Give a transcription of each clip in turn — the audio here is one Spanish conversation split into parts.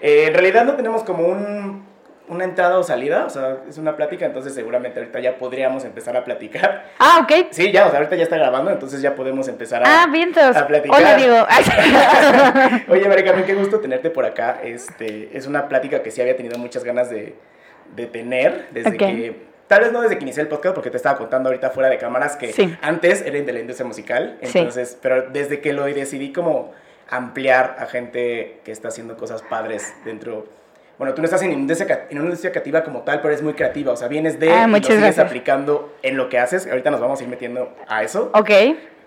Eh, en realidad no tenemos como un, una entrada o salida, o sea, es una plática, entonces seguramente ahorita ya podríamos empezar a platicar. Ah, ok. Sí, ya, o sea, ahorita ya está grabando, entonces ya podemos empezar a, Ah, vientos. a platicar. Hola, digo. Oye, Mari Carmen, qué gusto tenerte por acá. Este, es una plática que sí había tenido muchas ganas de, de tener desde que... Tal vez no desde que inicié el podcast, porque te estaba contando ahorita fuera de cámaras que Sí. antes era de la industria musical. Sí. Entonces, pero desde que lo decidí como ampliar a gente que está haciendo cosas padres dentro... Bueno, tú no estás en, industria, ca- en una industria creativa como tal, pero eres muy creativa. O sea, vienes de... Ah, y lo sigues aplicando en lo que haces. Ahorita nos vamos a ir metiendo a eso. ok.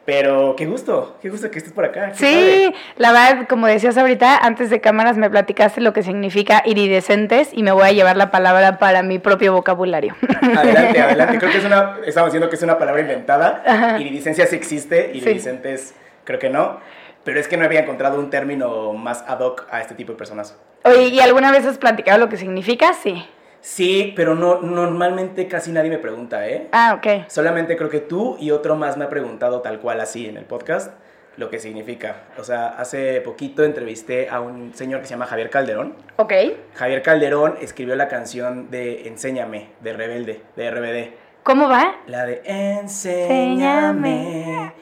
Pero qué gusto, qué gusto que estés por acá. Sí, la verdad, como decías ahorita, antes de cámaras me platicaste lo que significa iridescentes y me voy a llevar la palabra para mi propio vocabulario. Adelante, adelante. Creo que es una, estamos diciendo que es una palabra inventada. Ajá. Iridiscencia sí existe, Sí. iridiscentes creo que no. Pero es que no había encontrado un término más ad hoc a este tipo de personas. Oye, ¿y alguna vez has platicado lo que significa? Sí. Sí, pero no, normalmente casi nadie me pregunta, ¿eh? Ah, ok. Solamente creo que tú y otro más me ha preguntado tal cual así en el podcast lo que significa. O sea, hace poquito entrevisté a un señor que se llama Javier Calderón. Ok. Javier Calderón escribió la canción de Enséñame, de Rebelde, de RBD. ¿Cómo va? La de Enséñame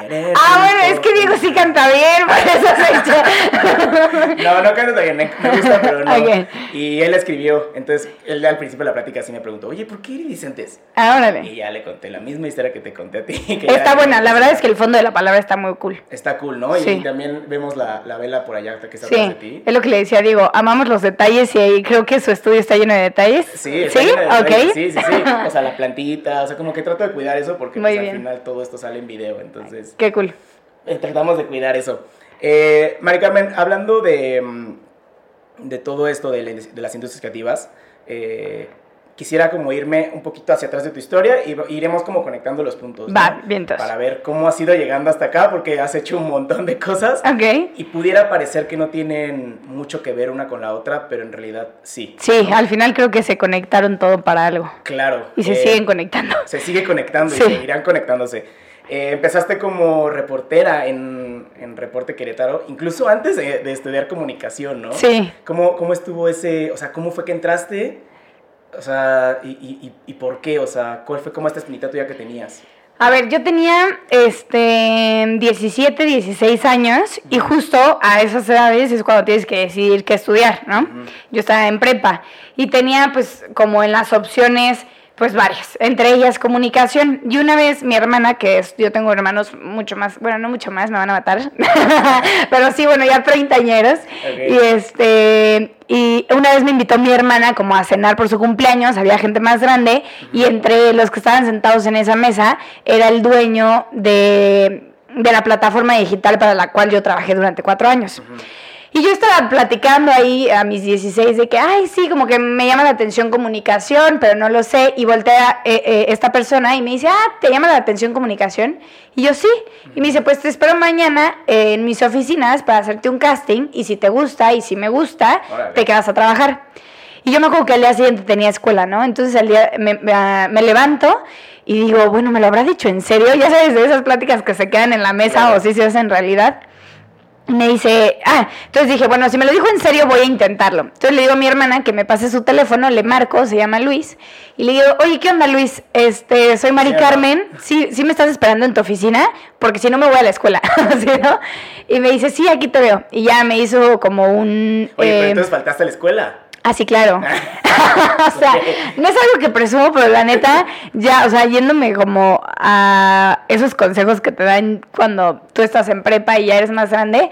querer. Ah, bueno, es que Diego sí canta bien, por eso se No, no canta bien, me gusta, pero no. Ok. Y él escribió, entonces él al principio de la plática sí me preguntó, oye, ¿por qué iridiscentes? Ah, Y órale. ya le conté la misma historia que te conté a ti. que Está buena, la verdad es que el fondo de la palabra está muy cool. Está cool, ¿no? Sí. Y también vemos la, la vela por allá que está Sí, de ti. es lo que le decía Diego, amamos los detalles y ahí creo que su estudio está lleno de detalles. Sí, está ¿Sí? lleno de detalles. Ok. Sí, sí, sí. O sea, la plantita, o sea, como que trato de cuidar eso porque pues, al final todo esto sale en video, entonces Qué cool. eh, tratamos de cuidar eso. Eh, Mari Carmen, hablando de, mm, de todo esto de, la- de las industrias creativas, eh, quisiera como irme un poquito hacia atrás de tu historia y iremos como conectando los puntos. ¿no? Va, vientos. Para ver cómo has ido llegando hasta acá porque has hecho un montón de cosas. Ok. Y pudiera parecer que no tienen mucho que ver una con la otra, pero en realidad sí. Sí, al final creo que se conectaron todo para algo. Claro. Y se eh, siguen conectando. Se sigue conectando Sí. y seguirán conectándose. Eh, empezaste como reportera en, en Reporte Querétaro, incluso antes de, de estudiar comunicación, ¿no? Sí. ¿Cómo, ¿Cómo estuvo ese, o sea, cómo fue que entraste? O sea, y, y, y, y por qué? O sea, ¿cuál fue como esta espinita tuya que tenías? A ver, yo tenía este 17, 16 años y justo a esas edades es cuando tienes que decidir qué estudiar, ¿no? Yo estaba en prepa y tenía pues como en las opciones pues varias, entre ellas comunicación. Y una vez mi hermana, que es, yo tengo hermanos mucho más, bueno, no mucho más, me van a matar, pero sí, bueno, ya treintañeros. Ok. Y este, y una vez me invitó mi hermana como a cenar por su cumpleaños, había gente más grande, y entre los que estaban sentados en esa mesa era el dueño de, de la plataforma digital para la cual yo trabajé durante cuatro años. Y yo estaba platicando ahí a mis 16 de que, ay, sí, como que me llama la atención comunicación, pero no lo sé. Y voltea eh, eh, esta persona y me dice, ah, ¿te llama la atención comunicación? Y yo sí. Y me dice, pues te espero mañana eh, en mis oficinas para hacerte un casting. Y si te gusta y si me gusta, Órale. te quedas a trabajar. Y yo me acuerdo que al día siguiente tenía escuela, ¿no? Entonces al día me, me, ah, me levanto y digo, bueno, ¿me lo habrá dicho en serio? Ya sabes, de esas pláticas que se quedan en la mesa Claro. o si se hacen realidad. Me dice, ah, entonces dije, bueno, si me lo dijo en serio, voy a intentarlo. Entonces le digo a mi hermana que me pase su teléfono, le marco, se llama Luis, y le digo, oye, ¿qué onda, Luis? Este, soy Mari Carmen, ¿sí, sí me estás esperando en tu oficina? Porque si no me voy a la escuela, ¿sí, no? Y me dice, sí, aquí te veo. Y ya me hizo como un... Oye, pero eh, entonces faltaste a la escuela. Ah, sí, claro. o sea, no es algo que presumo, pero la neta, ya, o sea, yéndome como a esos consejos que te dan cuando tú estás en prepa y ya eres más grande,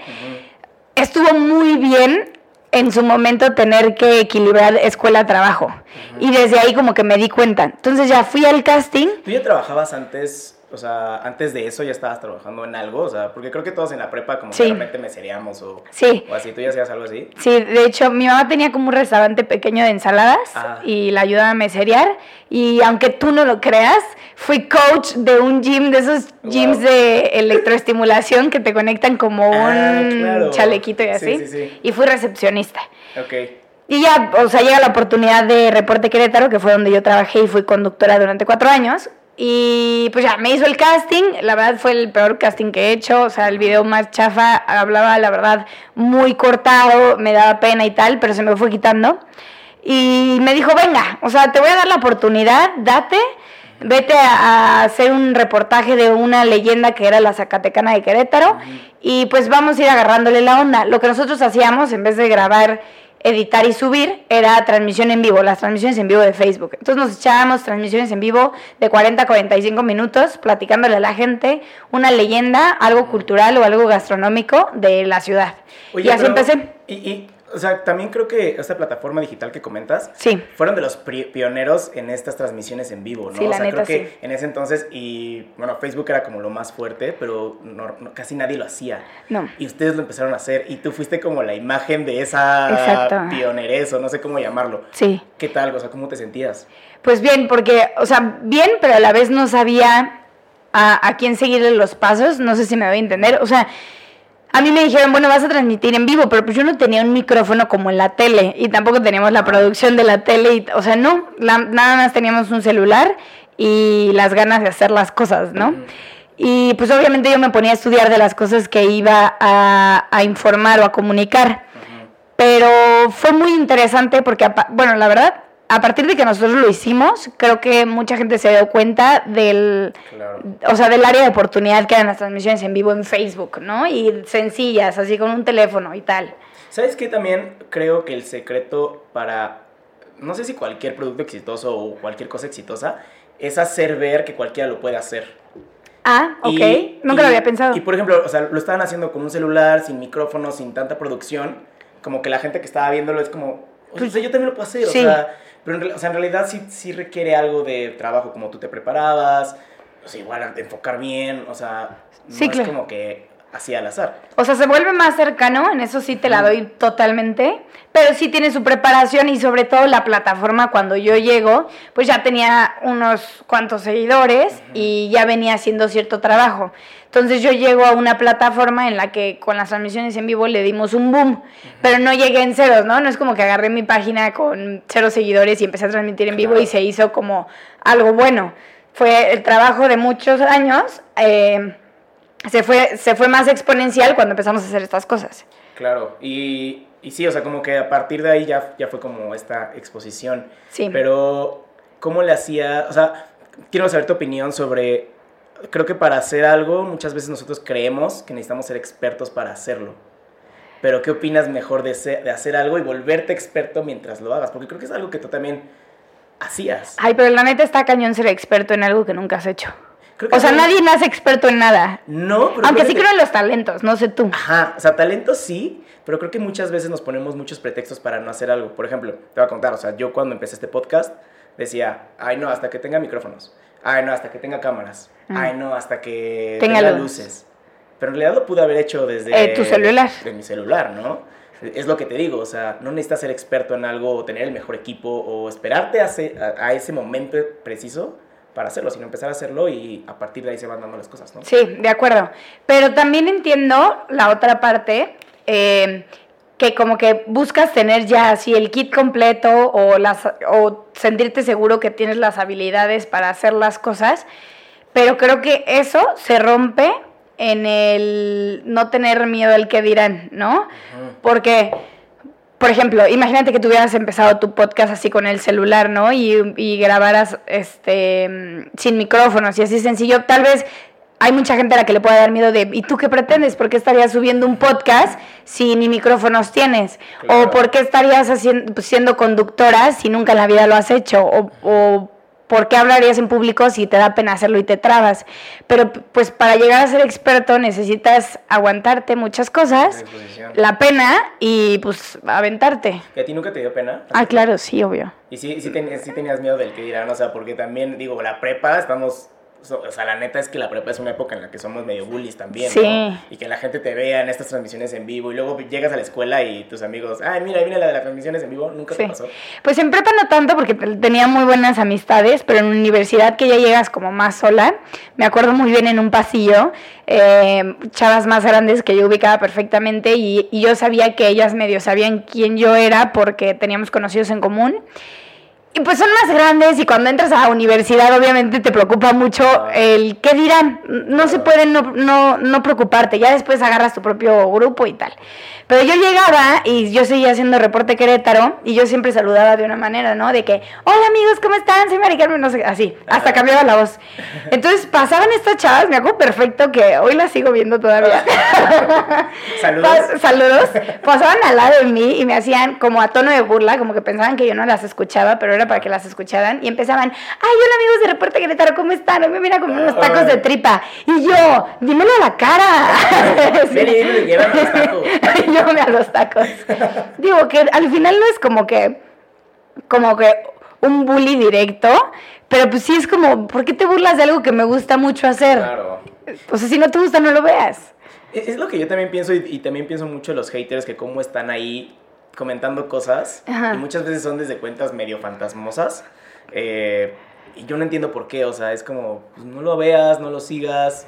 estuvo muy bien en su momento tener que equilibrar escuela-trabajo. Y desde ahí como que me di cuenta. Entonces ya fui al casting. ¿Tú ya trabajabas antes, o sea, antes de eso ya estabas trabajando en algo? O sea, porque creo que todos en la prepa como Sí. que de repente meseríamos o, Sí. o así. ¿Tú ya hacías algo así? Sí, de hecho, mi mamá tenía como un restaurante pequeño de ensaladas Ah. y la ayudaba a meserear. Y aunque tú no lo creas, fui coach de un gym, de esos gyms de electroestimulación que te conectan como Ah, un claro. chalequito y Sí, así. sí, sí. Y fui recepcionista. Ok. Y ya, o sea, llega la oportunidad de Reporte Querétaro, que fue donde yo trabajé y fui conductora durante cuatro años. Y pues ya, me hizo el casting, la verdad fue el peor casting que he hecho, o sea, el video más chafa, hablaba la verdad muy cortado, me daba pena y tal, pero se me fue quitando. Y me dijo, venga, o sea, te voy a dar la oportunidad, date, vete a, hacer un reportaje de una leyenda que era la Zacatecana de Querétaro y pues vamos a ir agarrándole la onda. Lo que nosotros hacíamos, en vez de grabar editar y subir era transmisión en vivo, las transmisiones en vivo de Facebook. Entonces nos echábamos transmisiones en vivo de 40 a 45 minutos platicándole a la gente una leyenda, algo cultural o algo gastronómico de la ciudad. y así empecé. y, o sea, también creo que esta plataforma digital que comentas sí. fueron de los pioneros en estas transmisiones en vivo, ¿no? Sí, la o sea, neta, creo que en ese entonces, y bueno, Facebook era como lo más fuerte, pero casi nadie lo hacía. No. Y ustedes lo empezaron a hacer, y tú fuiste como la imagen de esa pioneres, o no sé cómo llamarlo. Sí. ¿Qué tal? O sea, ¿cómo te sentías? Pues bien, porque, o sea, bien, pero a la vez no sabía a, a quién seguirle los pasos, no sé si me voy a entender. O sea, a mí me dijeron, bueno, vas a transmitir en vivo, pero pues yo no tenía un micrófono como en la tele y tampoco teníamos la producción de la tele, y, o sea, no, nada más teníamos un celular y las ganas de hacer las cosas, ¿no? Y pues obviamente yo me ponía a estudiar de las cosas que iba a, a informar o a comunicar. Pero fue muy interesante porque, bueno, la verdad, a partir de que nosotros lo hicimos, creo que mucha gente se dio cuenta del, o sea, del área de oportunidad que eran las transmisiones en vivo en Facebook, ¿no? Y sencillas, así con un teléfono y tal. ¿Sabes qué? También creo que el secreto para, no sé si cualquier producto exitoso o cualquier cosa exitosa, es hacer ver que cualquiera lo puede hacer. Ah, ok. Nunca lo había pensado. Y por ejemplo, o sea, lo estaban haciendo con un celular, sin micrófono, sin tanta producción, como que la gente que estaba viéndolo es como, o sea, yo también lo puedo hacer, o sea pero en, o sea, en realidad sí, sí requiere algo de trabajo, como tú te preparabas, o sea, igual enfocar bien, o sea, no es como que así al azar. O sea, se vuelve más cercano, en eso sí te la doy totalmente, pero sí tiene su preparación y sobre todo la plataforma cuando yo llego, pues ya tenía unos cuantos seguidores y ya venía haciendo cierto trabajo. Entonces yo llego a una plataforma en la que con las transmisiones en vivo le dimos un boom, pero no llegué en ceros, ¿no? No es como que agarré mi página con cero seguidores y empecé a transmitir en vivo y se hizo como algo bueno. Fue el trabajo de muchos años, eh, se, fue, se fue más exponencial cuando empezamos a hacer estas cosas. Claro, y, y sí, o sea, como que a partir de ahí ya, ya fue como esta exposición. Sí. Pero, ¿cómo le hacía? O sea, quiero saber tu opinión sobre creo que para hacer algo muchas veces nosotros creemos que necesitamos ser expertos para hacerlo. Pero ¿qué opinas mejor de, de hacer algo y volverte experto mientras lo hagas? Porque creo que es algo que tú también hacías. Ay, pero la neta está cañón ser experto en algo que nunca has hecho. O sea, nadie nace experto en nada. No, pero Aunque sí creo en los talentos, no sé tú. Ajá, o sea, talentos sí, pero creo que muchas veces nos ponemos muchos pretextos para no hacer algo. Por ejemplo, te voy a contar, o sea, yo cuando empecé este podcast decía, ay no, hasta que tenga micrófonos. Ay, no, hasta que tenga cámaras. Mm. Ay, no, hasta que tenga, luces. Pero en realidad lo pude haber hecho desde... Eh, tu celular. De mi celular, ¿no? Es lo que te digo, o sea, no necesitas ser experto en algo o tener el mejor equipo o esperarte a, a, ese momento preciso para hacerlo, sino empezar a hacerlo y a partir de ahí se van dando las cosas, ¿no? Sí, de acuerdo. Pero también entiendo la otra parte, eh, que como que buscas tener ya así el kit completo o, las, o sentirte seguro que tienes las habilidades para hacer las cosas, pero creo que eso se rompe en el no tener miedo al que dirán, ¿no? Porque, por ejemplo, imagínate que tú hubieras empezado tu podcast así con el celular, ¿no? Y, y grabaras este, sin micrófonos y así sencillo, tal vez hay mucha gente a la que le puede dar miedo de, ¿y tú qué pretendes? ¿Por qué estarías subiendo un podcast si ni micrófonos tienes? ¿O por qué estarías haciendo, pues, siendo conductora si nunca en la vida lo has hecho? ¿O, o por qué hablarías en público si te da pena hacerlo y te trabas? Pero pues para llegar a ser experto necesitas aguantarte muchas cosas, la pena y pues aventarte. ¿Y a ti nunca te dio pena? Ah, claro, sí, obvio. Y sí, sí, sí tenías miedo del que dirán, o sea, porque también, digo, la prepa, estamos o sea, la neta es que la prepa es una época en la que somos medio bullies también, sí. Y que la gente te vea en estas transmisiones en vivo y luego llegas a la escuela y tus amigos, ay, mira, mira la de las transmisiones en vivo, nunca te pasó. Pues en prepa no tanto porque tenía muy buenas amistades, pero en universidad que ya llegas como más sola, me acuerdo muy bien en un pasillo, eh, chavas más grandes que yo ubicaba perfectamente y yo sabía que ellas medio sabían quién yo era porque teníamos conocidos en común. Y pues son más grandes y cuando entras a la universidad obviamente te preocupa mucho el qué dirán. No se puede no, no, no preocuparte, ya después agarras tu propio grupo y tal. Pero yo llegaba y yo seguía haciendo reporte Querétaro y yo siempre saludaba de una manera, ¿no? De que, hola amigos, ¿cómo están? Soy Mari Carmen, no sé, así, hasta cambiaba la voz. Entonces pasaban estas chavas, me acuerdo perfecto que hoy las sigo viendo todavía. Saludos. Pas- saludos. Pasaban al lado de mí y me hacían como a tono de burla, como que pensaban que yo no las escuchaba, pero era para que las escucharan. Y empezaban, ay, hola amigos de Reporte Querétaro, ¿cómo están? Hoy me mira con unos tacos de tripa. Y yo, dímelo a la cara. Y dime, llévame los tacos. Llévame a los tacos. Digo que al final no es como que, como que un bully directo, pero pues sí es como, ¿por qué te burlas de algo que me gusta mucho hacer? Claro. O sea, si no te gusta, no lo veas. Es es lo que yo también pienso y, y también pienso mucho los haters que cómo están ahí comentando cosas Ajá. y muchas veces son desde cuentas medio fantasmosas eh, y yo no entiendo por qué, o sea, es como, pues no lo veas, no lo sigas,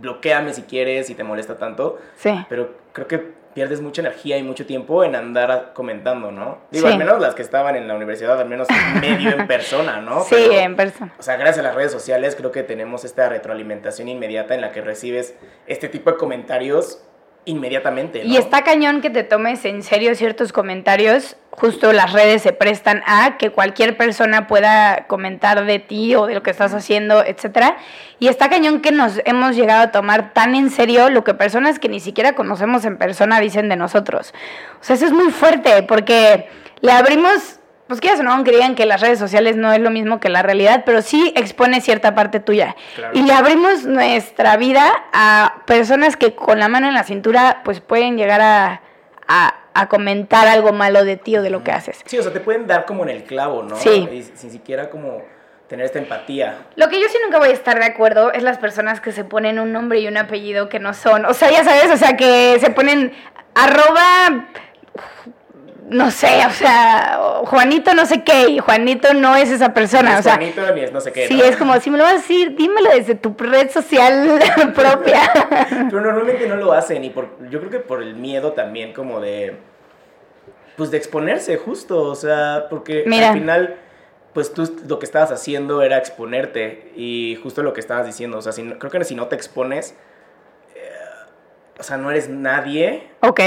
bloqueame si quieres, si te molesta tanto, Sí. pero creo que pierdes mucha energía y mucho tiempo en andar comentando, ¿no? Digo, Sí. al menos las que estaban en la universidad, al menos medio en persona, ¿no? Sí, Pero- en persona. o sea, gracias a las redes sociales creo que tenemos esta retroalimentación inmediata en la que recibes este tipo de comentarios inmediatamente. Y está cañón que te tomes en serio ciertos comentarios. Justo las redes se prestan a que cualquier persona pueda comentar de ti o de lo que estás haciendo, etcétera. Y está cañón que nos hemos llegado a tomar tan en serio lo que personas que ni siquiera conocemos en persona dicen de nosotros. O sea, eso es muy fuerte porque le abrimos, pues quieras o no, aunque digan que las redes sociales no es lo mismo que la realidad, pero sí expone cierta parte tuya. Claro. Y le abrimos nuestra vida a personas que con la mano en la cintura pues pueden llegar a, a- a comentar algo malo de ti o de lo que haces. Sí, o sea, te pueden dar como en el clavo, ¿no? Sí. Y sin siquiera como tener esta empatía. Lo que yo sí nunca voy a estar de acuerdo es las personas que se ponen un nombre y un apellido que no son. O sea, ya sabes, o sea, que se ponen arroba, no sé, o sea, Juanito no sé qué, y Juanito no es esa persona. O es sea, Juanito, ni es no sé qué. sí, ¿no? es como, si me lo vas a decir, dímelo desde tu red social propia. Pero normalmente no lo hacen y por, yo creo que por el miedo también como de, pues de exponerse justo, o sea, porque Mira. al final, pues tú lo que estabas haciendo era exponerte y justo lo que estabas diciendo, o sea, si no- creo que si no te expones, eh, o sea, no eres nadie ok,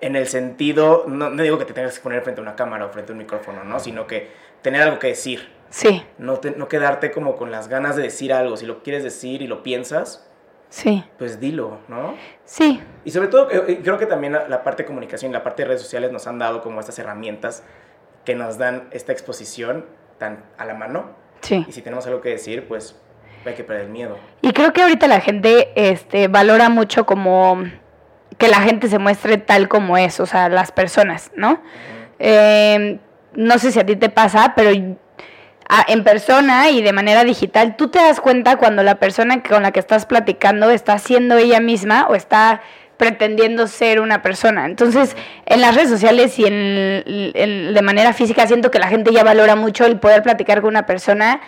en el sentido, no, no digo que te tengas que exponer frente a una cámara o frente a un micrófono, ¿no? Sino que tener algo que decir, sí, no, te- no quedarte como con las ganas de decir algo, si lo quieres decir y lo piensas, sí, pues dilo, ¿no? sí, Y sobre todo, eh, eh, creo que también la, parte de comunicación, la parte de redes sociales nos han dado como estas herramientas que nos dan esta exposición tan a la mano. sí. Y si tenemos algo que decir, pues hay que perder el miedo. Y creo que ahorita la gente este, valora mucho como que la gente se muestre tal como es, o sea, las personas, ¿no? Eh, no sé si a ti te pasa, pero en persona y de manera digital, tú te das cuenta cuando la persona con la que estás platicando está siendo ella misma o está pretendiendo ser una persona. Entonces, en las redes sociales y en, en- de manera física siento que la gente ya valora mucho el poder platicar con una persona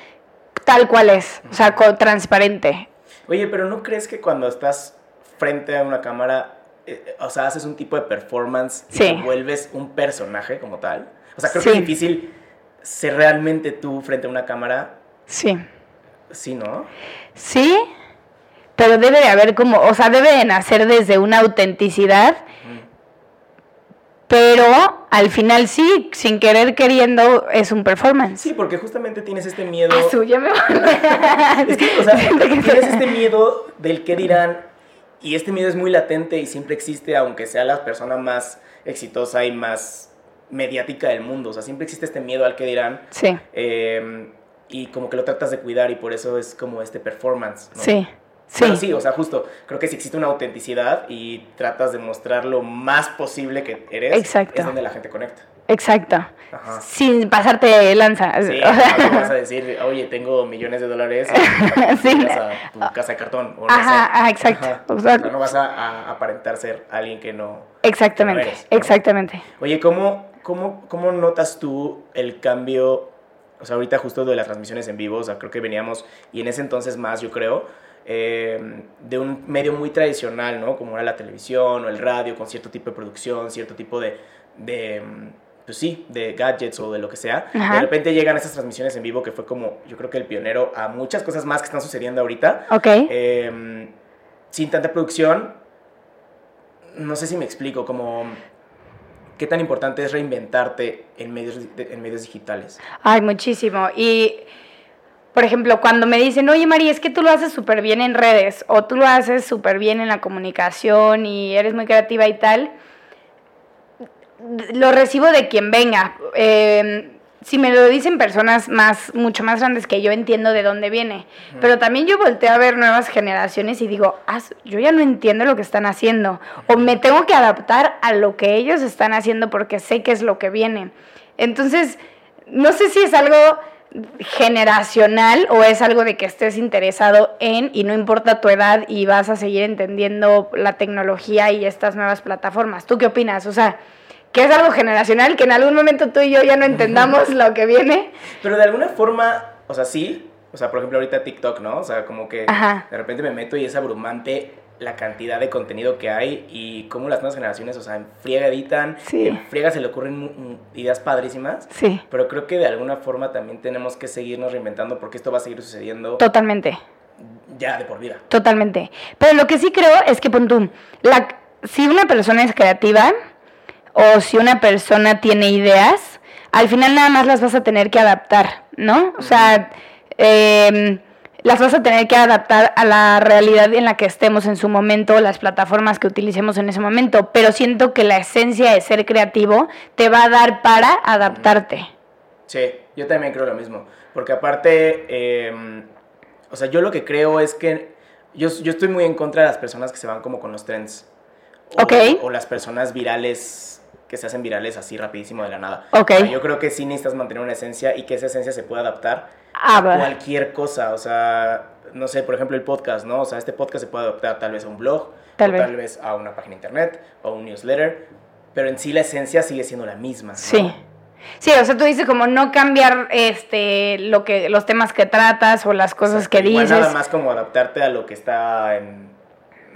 tal cual es, o sea, co- transparente. Oye, pero ¿no crees que cuando estás frente a una cámara, eh, o sea, haces un tipo de performance y Sí. te vuelves un personaje como tal? O sea, creo Sí. que es difícil ser realmente tú frente a una cámara. Sí. Sí, ¿no? Sí, pero debe de haber como, o sea, debe de nacer desde una autenticidad, pero al final sí, sin querer queriendo, es un performance. Sí, porque justamente tienes este miedo. Ah, su, ya me Es que, o sea, que tienes este miedo del qué dirán y este miedo es muy latente y siempre existe, aunque sea la persona más exitosa y más mediática del mundo. O sea, siempre existe este miedo al qué dirán Sí, eh, y como que lo tratas de cuidar y por eso es como este performance. ¿no? sí, sí. Pero sí, o sea, justo, creo que si existe una autenticidad y tratas de mostrar lo más posible que eres, Exacto. es donde la gente conecta. Exacto. Ajá. Sin pasarte de lanza. Sí, O sea, no vas a decir, oye, tengo millones de dólares y Sí. llegas a tu casa de cartón. O no Ajá, sé. ajá, exacto. Ajá. O sea, O sea, no vas a, a aparentar ser alguien que no... exactamente, que no eres, ¿no? exactamente. Oye, ¿cómo, cómo, ¿cómo notas tú el cambio? O sea, ahorita justo de las transmisiones en vivo, o sea, creo que veníamos, y en ese entonces más, yo creo, eh, de un medio muy tradicional, ¿no? Como era la televisión o el radio, con cierto tipo de producción, cierto tipo de, de, mm, pues sí, de gadgets o de lo que sea. Ajá. De repente llegan esas transmisiones en vivo que fue como, yo creo que el pionero a muchas cosas más que están sucediendo ahorita. Ok. Eh, sin tanta producción, no sé si me explico, como qué tan importante es reinventarte en medios, en medios digitales. Ay, muchísimo. Y, por ejemplo, cuando me dicen, oye, María, es que tú lo haces súper bien en redes o tú lo haces súper bien en la comunicación y eres muy creativa y tal, lo recibo de quien venga. Eh, si me lo dicen personas más, mucho más grandes que yo, entiendo de dónde viene. Pero también yo volteo a ver nuevas generaciones y digo, "Ah, yo ya no entiendo lo que están haciendo. O me tengo que adaptar a lo que ellos están haciendo porque sé que es lo que viene. Entonces, no sé si es algo generacional o es algo de que estés interesado en y no importa tu edad y vas a seguir entendiendo la tecnología y estas nuevas plataformas. ¿Tú qué opinas? O sea, que es algo generacional, que en algún momento tú y yo ya no entendamos lo que viene. Pero de alguna forma, o sea, sí. O sea, por ejemplo, ahorita TikTok, ¿no? O sea, como que Ajá. de repente me meto y es abrumante la cantidad de contenido que hay y cómo las nuevas generaciones, o sea, en friega editan, Sí. en friega se le ocurren ideas padrísimas. Sí, Pero creo que de alguna forma también tenemos que seguirnos reinventando porque esto va a seguir sucediendo totalmente. ya de por vida. Totalmente. Pero lo que sí creo es que, pon tú, la, si una persona es creativa o si una persona tiene ideas, al final nada más las vas a tener que adaptar, ¿no? O sea, em, las vas a tener que adaptar a la realidad en la que estemos en su momento, las plataformas que utilicemos en ese momento. Pero siento que la esencia de ser creativo te va a dar para adaptarte. Sí, yo también creo lo mismo. Porque aparte, eh, o sea, yo lo que creo es que yo, yo estoy muy en contra de las personas que se van como con los trends. O las personas virales que se hacen virales así rapidísimo de la nada. Ok. O sea, yo creo que sí necesitas mantener una esencia y que esa esencia se pueda adaptar Ah, a cualquier cosa. O sea, no sé, por ejemplo, el podcast, ¿no? O sea, este podcast se puede adaptar tal vez a un blog, Tal o vez. tal vez a una página de internet, o un newsletter, pero en sí la esencia sigue siendo la misma. ¿no? Sí. Sí, o sea, tú dices como no cambiar este lo que los temas que tratas o las cosas que dices. nada más como adaptarte a lo que está en.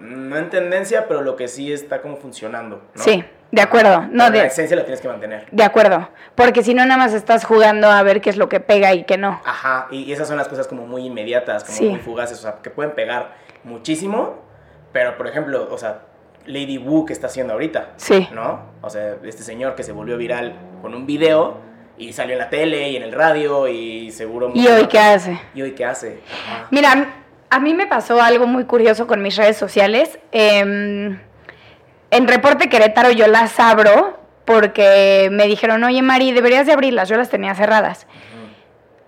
No en tendencia, pero lo que sí está como funcionando. ¿no? Sí, de acuerdo. No, de, La esencia la tienes que mantener. de acuerdo. Porque si no, nada más estás jugando a ver qué es lo que pega y qué no. Ajá, y, y esas son las cosas como muy inmediatas, como Sí. muy fugaces, o sea, que pueden pegar muchísimo, pero por ejemplo, o sea, Lady Wu que está haciendo ahorita, Sí. ¿no? O sea, este señor que se volvió viral con un video y salió en la tele y en el radio y seguro... ¿Y hoy qué hace? ¿Y hoy qué hace? Ajá. Mira, a mí me pasó algo muy curioso con mis redes sociales. Em, en Reporte Querétaro yo las abro porque me dijeron, oye Mari, deberías de abrirlas. Yo las tenía cerradas.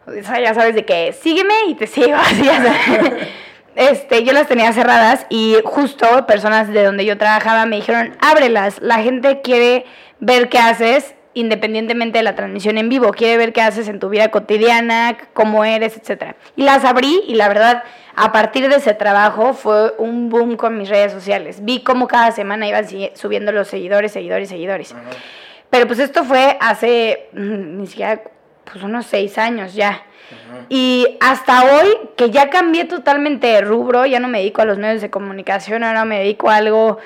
O sea, ya sabes de que sígueme y te sigo. Este, yo las tenía cerradas y justo personas de donde yo trabajaba me dijeron, ábrelas, la gente quiere ver qué haces independientemente de la transmisión en vivo, quiere ver qué haces en tu vida cotidiana, cómo eres, etcétera. Y las abrí y la verdad, a partir de ese trabajo fue un boom con mis redes sociales. Vi cómo cada semana iban subiendo los seguidores, seguidores, seguidores. Pero pues esto fue hace mm, ni siquiera pues unos seis años ya. Y hasta hoy, que ya cambié totalmente de rubro, ya no me dedico a los medios de comunicación, ahora me dedico a algo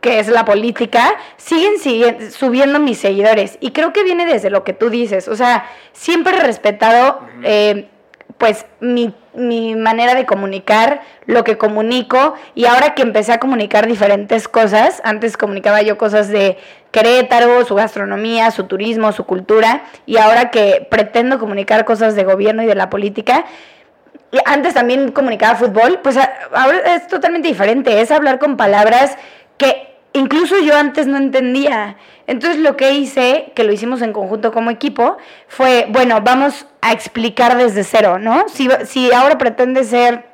que es la política, siguen, siguen subiendo mis seguidores. Y creo que viene desde lo que tú dices. O sea, siempre he respetado eh, pues mi, mi manera de comunicar, lo que comunico. Y ahora que empecé a comunicar diferentes cosas, antes comunicaba yo cosas de Querétaro, su gastronomía, su turismo, su cultura. Y ahora que pretendo comunicar cosas de gobierno y de la política, antes también comunicaba fútbol, pues ahora es totalmente diferente, es hablar con palabras que incluso yo antes no entendía. Entonces lo que hice, que lo hicimos en conjunto como equipo, fue, bueno, vamos a explicar desde cero, ¿no? Si, si ahora pretende ser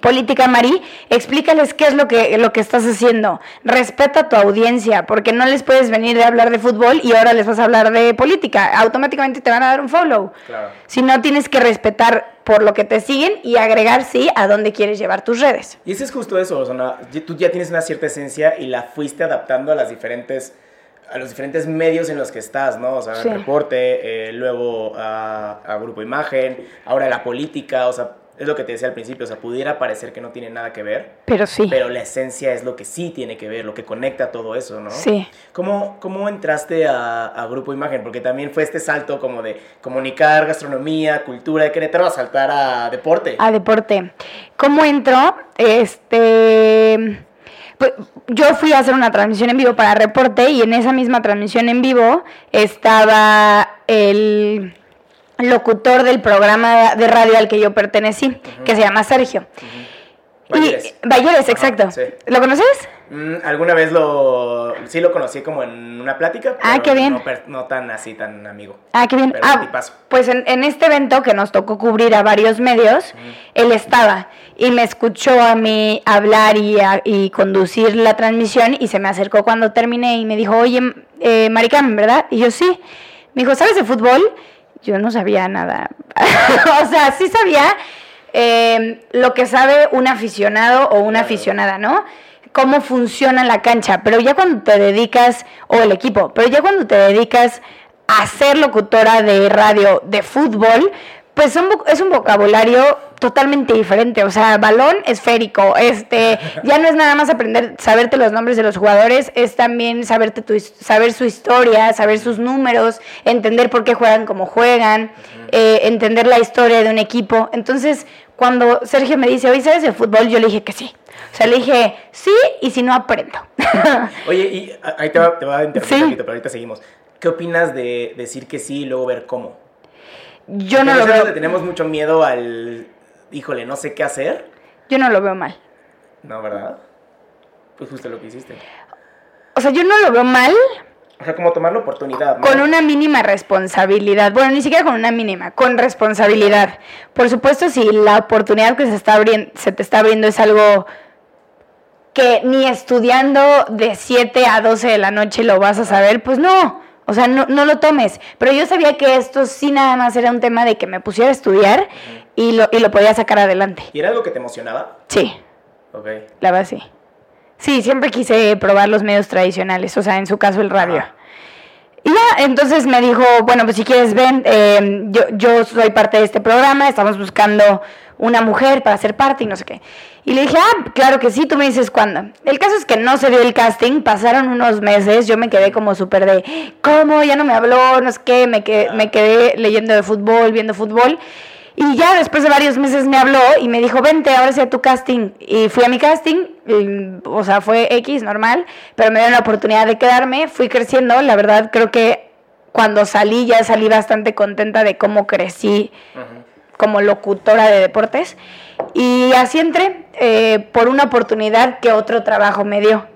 política, Mari, explícales qué es lo que, lo que estás haciendo. Respeta a tu audiencia, porque no les puedes venir de hablar de fútbol y ahora les vas a hablar de política. Automáticamente te van a dar un follow. Claro. Si no, tienes que respetar por lo que te siguen y agregar, sí, a dónde quieres llevar tus redes. Y eso es justo eso, o sea, tú ya tienes una cierta esencia y la fuiste adaptando a las diferentes a los diferentes medios en los que estás, ¿no? O sea, Sí. el reporte, eh, luego a, a Grupo Imagen, ahora la política, o sea, es lo que te decía al principio, o sea, pudiera parecer que no tiene nada que ver, Pero sí. pero la esencia es lo que sí tiene que ver, lo que conecta todo eso, ¿no? Sí. ¿Cómo, cómo entraste a, a Grupo Imagen? Porque también fue este salto como de comunicar gastronomía, cultura de Querétaro a saltar a deporte. A deporte. ¿Cómo entró? Este. Pues, yo fui a hacer una transmisión en vivo para Reporte y en esa misma transmisión en vivo estaba el locutor del programa de radio al que yo pertenecí, que se llama Sergio. Valleres. Y Valleres, exacto. sí. ¿Lo conoces? Mm, Alguna vez lo sí lo conocí como en una plática, Ah, qué bien. No, no tan así, tan amigo. Ah, qué bien. Pero Ah, tipazo. pues en, en este evento que nos tocó cubrir a varios medios, él estaba y me escuchó a mí hablar y, a- y conducir la transmisión y se me acercó cuando terminé y me dijo, oye, eh, Maricarmen, ¿verdad? Y yo sí. Me dijo, ¿sabes de fútbol? Yo no sabía nada. o sea, sí sabía eh, lo que sabe un aficionado o una aficionada, ¿no? Cómo funciona la cancha, pero ya cuando te dedicas, o el equipo, pero ya cuando te dedicas a ser locutora de radio de fútbol, pues son es un vocabulario totalmente diferente, o sea, balón esférico, este, ya no es nada más aprender, saberte los nombres de los jugadores, es también saberte tu, saber su historia, saber sus números, entender por qué juegan como juegan, eh, entender la historia de un equipo. Entonces, cuando Sergio me dice, oye, ¿sabes de fútbol? Yo le dije que sí. O sea, le dije, sí, y si no, aprendo. Oye, y ahí te va, te va a interrumpir Sí. un poquito, pero ahorita seguimos. ¿Qué opinas de decir que sí y luego ver cómo? Yo no lo veo, le tenemos mucho miedo al, híjole, no sé qué hacer. yo no lo veo mal. No, ¿verdad? Pues justo lo que hiciste. O sea, yo no lo veo mal O sea, como tomar la oportunidad, ¿no? con una mínima responsabilidad. Bueno, ni siquiera con una mínima, con responsabilidad. Por supuesto, si la oportunidad que se, está abriendo, se te está abriendo es algo que ni estudiando de 7 a 12 de la noche lo vas a saber, pues no. O sea, no, no lo tomes. Pero yo sabía que esto sí nada más era un tema de que me pusiera a estudiar y lo, y lo podía sacar adelante. ¿Y era algo que te emocionaba? Sí. Ok. La verdad sí. Sí, siempre quise probar los medios tradicionales, o sea, en su caso el radio. Ajá. Y ya, entonces me dijo, bueno, pues si quieres ven, eh, yo, yo soy parte de este programa, estamos buscando una mujer para ser parte y no sé qué. Y le dije, ah, claro que sí, tú me dices cuándo. El caso es que no se dio el casting, pasaron unos meses, yo me quedé como súper de, ¿cómo? Ya no me habló, no sé qué, me quedé, me quedé leyendo de fútbol, viendo fútbol. Y ya después de varios meses me habló y me dijo, vente, ahora sí a tu casting. Y fui a mi casting, y, o sea, fue X, normal, pero me dieron la oportunidad de quedarme, fui creciendo, la verdad creo que cuando salí ya salí bastante contenta de cómo crecí. Como locutora de deportes. Y así entré eh, por una oportunidad que otro trabajo me dio.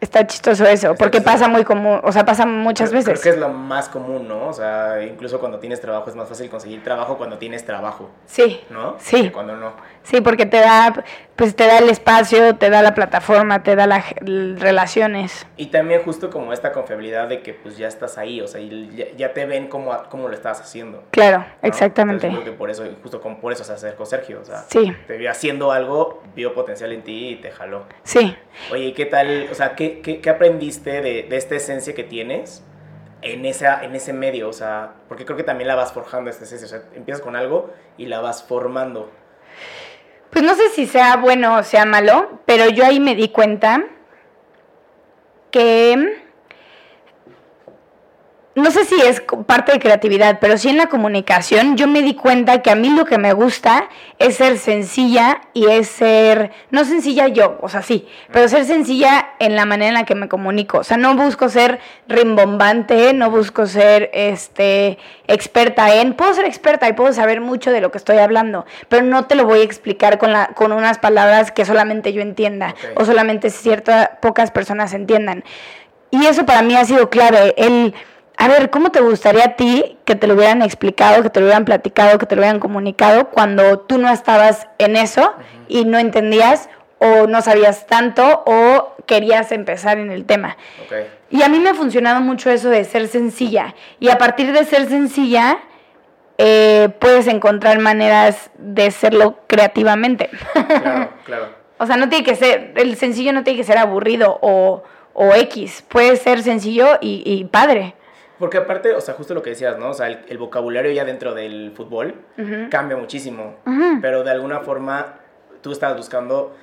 Está chistoso eso, Está porque chistoso. pasa muy común, o sea, pasa muchas Creo- veces. Creo que es lo más común, ¿no? O sea, incluso cuando tienes trabajo es más fácil conseguir trabajo cuando tienes trabajo, Sí, ¿no? Sí. Que cuando no. Sí, porque te da, pues te da el espacio, te da la plataforma, te da las relaciones. Y también justo como esta confiabilidad de que pues ya estás ahí, o sea, ya, ya te ven cómo, cómo lo estás haciendo. Claro, ¿no? exactamente. Entonces, yo creo que por eso, justo como por eso se acercó Sergio, o sea, Sí, te vio haciendo algo, vio potencial en ti y te jaló. sí. Oye, ¿y qué tal, o sea, qué, qué, qué aprendiste de, de esta esencia que tienes en, esa, en ese medio? O sea, porque creo que también la vas forjando esta esencia, o sea, empiezas con algo y la vas formando. Pues no sé si sea bueno o sea malo, pero yo ahí me di cuenta que no sé si es parte de creatividad, pero sí en la comunicación yo me di cuenta que a mí lo que me gusta es ser sencilla y es ser, no sencilla yo, o sea, sí, pero ser sencilla en la manera en la que me comunico. O sea, no busco ser rimbombante, no busco ser este experta en, puedo ser experta y puedo saber mucho de lo que estoy hablando, pero no te lo voy a explicar con, la, con unas palabras que solamente yo entienda o solamente ciertas pocas personas entiendan. Y eso para mí ha sido clave. El, a ver, ¿cómo te gustaría a ti que te lo hubieran explicado, que te lo hubieran platicado, que te lo hubieran comunicado cuando tú no estabas en eso y no entendías o no sabías tanto o querías empezar en el tema? Y a mí me ha funcionado mucho eso de ser sencilla. Y a partir de ser sencilla, eh, puedes encontrar maneras de serlo creativamente. Claro, claro. O sea, no tiene que ser, el sencillo no tiene que ser aburrido o, o X, puede ser sencillo y, y padre. Porque aparte, o sea, justo lo que decías, ¿no? O sea, el, vocabulario ya dentro del fútbol cambia muchísimo. Pero de alguna forma tú estabas buscando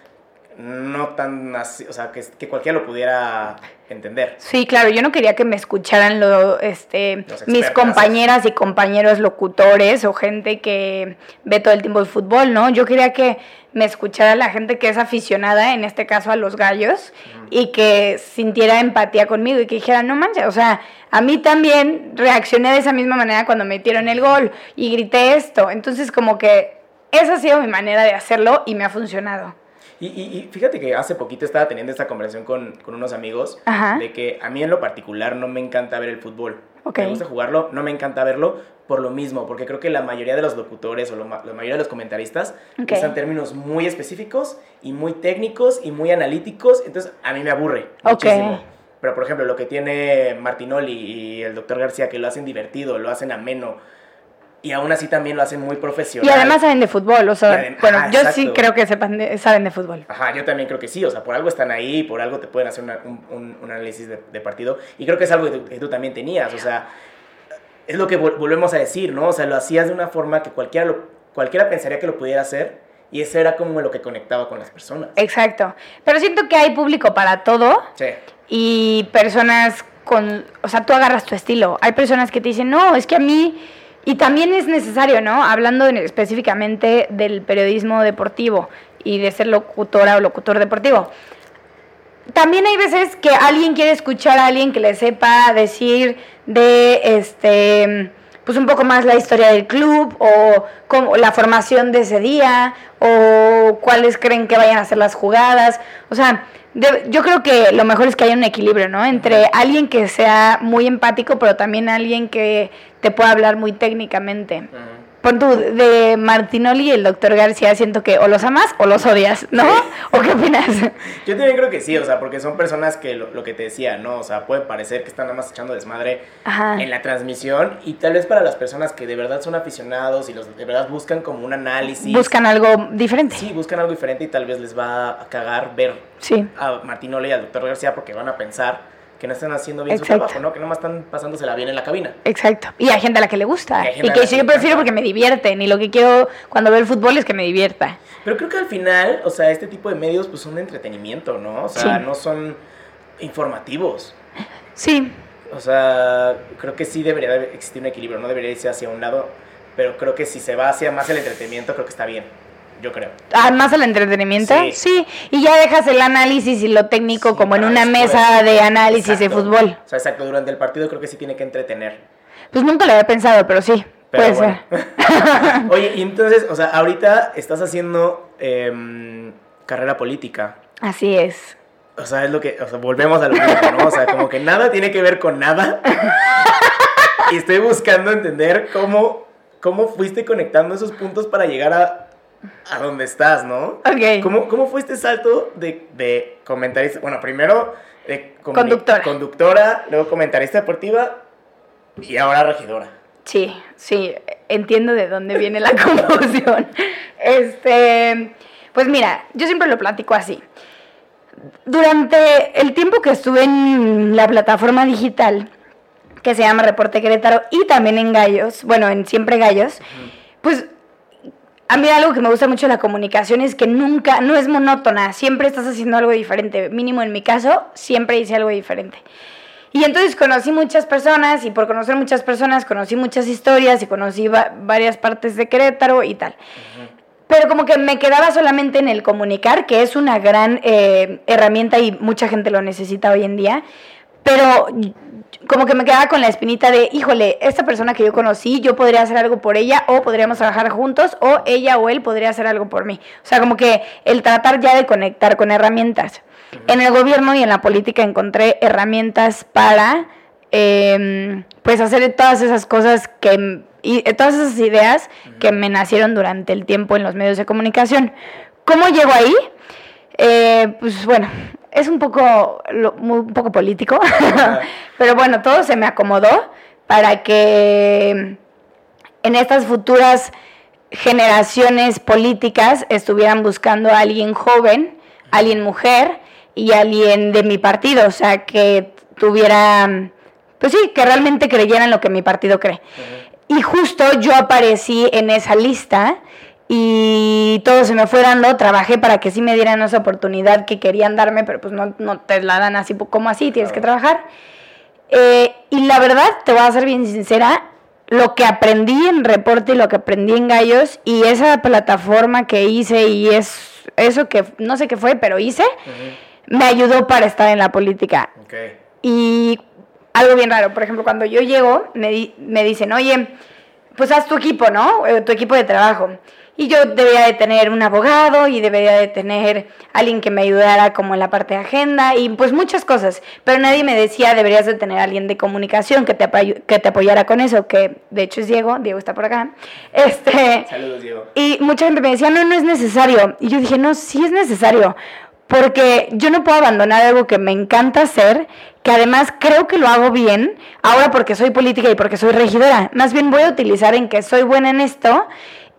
no tan así, o sea, que, que, cualquiera lo pudiera entender. Sí, claro, yo no quería que me escucharan lo, este, mis compañeras y compañeros locutores o gente que ve todo el tiempo el fútbol, ¿no? Yo quería que me escuchara la gente que es aficionada, en este caso a los gallos, y que sintiera empatía conmigo y que dijera, no manches, o sea, a mí también reaccioné de esa misma manera cuando metieron el gol y grité esto. Entonces, como que esa ha sido mi manera de hacerlo y me ha funcionado. Y, fíjate que hace poquito estaba teniendo esta conversación con, unos amigos de que a mí en lo particular no me encanta ver el fútbol. Me gusta jugarlo, no me encanta verlo por lo mismo, porque creo que la mayoría de los locutores o la mayoría de los comentaristas usan términos muy específicos y muy técnicos y muy analíticos, entonces a mí me aburre muchísimo. Pero por ejemplo, lo que tiene Martinoli y el doctor García, que lo hacen divertido, lo hacen ameno, y aún así también lo hacen muy profesional. Y además saben de fútbol, o sea, bueno, yo sí creo que sepan saben de fútbol. Ajá, yo también creo que sí, o sea, por algo están ahí, por algo te pueden hacer un, un, análisis de, partido. Y creo que es algo que tú, también tenías, o sea, es lo que volvemos a decir, ¿no? O sea, lo hacías de una forma que cualquiera, lo, cualquiera pensaría que lo pudiera hacer. Y eso era como lo que conectaba con las personas. Exacto. Pero siento que hay público para todo. Sí. Y personas con, o sea, tú agarras tu estilo. Hay personas que te dicen, no, es que a mí y también es necesario, ¿no? Hablando específicamente del periodismo deportivo y de ser locutora o locutor deportivo. También hay veces que alguien quiere escuchar a alguien que le sepa decir de este pues un poco más la historia del club o como la formación de ese día o cuáles creen que vayan a ser las jugadas. O sea, yo creo que lo mejor es que haya un equilibrio, ¿no? Entre alguien que sea muy empático, pero también alguien que te pueda hablar muy técnicamente. Pon tú, de Martinoli y el doctor García, siento que o los amas o los odias, ¿no? ¿O qué opinas? Yo también creo que sí, o sea, porque son personas que lo, que te decía, ¿no? O sea, puede parecer que están nada más echando desmadre en la transmisión y tal vez para las personas que de verdad son aficionados y los de verdad buscan como un análisis. Buscan algo diferente. Sí, buscan algo diferente y tal vez les va a cagar ver a Martinoli y al doctor García porque van a pensar que no están haciendo bien su trabajo, ¿no? Que no más están pasándosela bien en la cabina. Exacto. Y hay gente a la que le gusta. Y, que yo prefiero porque me divierten. Y lo que quiero cuando veo el fútbol es que me divierta. Pero creo que al final, o sea, este tipo de medios pues son de entretenimiento, ¿no? O sea, no son informativos. Sí. O sea, creo que sí debería existir un equilibrio, no debería irse hacia un lado, pero creo que si se va hacia más el entretenimiento, creo que está bien yo creo. Ah, más el entretenimiento. Sí. Y ya dejas el análisis y lo técnico como en una mesa de análisis de fútbol. O sea, exacto, durante el partido creo que sí tiene que entretener. Pues nunca lo había pensado, pero sí. puede ser. Oye, y entonces, o sea, ahorita estás haciendo em, carrera política. Así es. O sea, es lo que, o sea, volvemos a lo mismo, ¿no? O sea, como que nada tiene que ver con nada. y estoy buscando entender cómo, cómo fuiste conectando esos puntos para llegar a a dónde estás, ¿no? Ok. ¿Cómo, cómo fue este salto de, de comentarista? Bueno, primero de conductora. conductora, luego comentarista deportiva y ahora regidora. Sí, sí, entiendo de dónde viene la confusión. Este, pues mira, yo siempre lo platico así. Durante el tiempo que estuve en la plataforma digital, que se llama Reporte Querétaro, y también en Gallos, bueno, en Siempre Gallos, pues a mí algo que me gusta mucho de la comunicación es que nunca, no es monótona, siempre estás haciendo algo diferente. Mínimo en mi caso, siempre hice algo diferente. Y entonces conocí muchas personas y por conocer muchas personas conocí muchas historias y conocí varias partes de Querétaro y tal. Pero como que me quedaba solamente en el comunicar, que es una gran eh, herramienta y mucha gente lo necesita hoy en día. Pero como que me quedaba con la espinita de, híjole, esta persona que yo conocí, yo podría hacer algo por ella o podríamos trabajar juntos o ella o él podría hacer algo por mí. O sea, como que el tratar ya de conectar con herramientas. En el gobierno y en la política encontré herramientas para, em, pues, hacer todas esas cosas que, y todas esas ideas que me nacieron durante el tiempo en los medios de comunicación. ¿Cómo llego ahí? Eh, pues bueno, es un poco, un poco político, pero bueno, todo se me acomodó para que en estas futuras generaciones políticas estuvieran buscando a alguien joven, alguien mujer y alguien de mi partido, o sea, que tuviera pues sí, que realmente creyeran lo que mi partido cree. Y justo yo aparecí en esa lista y todo se me fue dando, trabajé para que sí me dieran esa oportunidad que querían darme, pero pues no, no te la dan así como así, tienes que trabajar. Eh, y la verdad, te voy a ser bien sincera, lo que aprendí en Reporte y lo que aprendí en Gallos y esa plataforma que hice y es eso que no sé qué fue, pero hice, me ayudó para estar en la política. Y algo bien raro, por ejemplo, cuando yo llego, me, me dicen, oye, pues haz tu equipo, ¿no? Eh, tu equipo de trabajo. Y yo debería de tener un abogado y debería de tener alguien que me ayudara como en la parte de agenda y pues muchas cosas. Pero nadie me decía deberías de tener alguien de comunicación que te, que te apoyara con eso, que de hecho es Diego, Diego está por acá. Este, Saludos, Diego. Y mucha gente me decía, no, no es necesario. Y yo dije, no, sí es necesario. Porque yo no puedo abandonar algo que me encanta hacer, que además creo que lo hago bien, ahora porque soy política y porque soy regidora. Más bien voy a utilizar en que soy buena en esto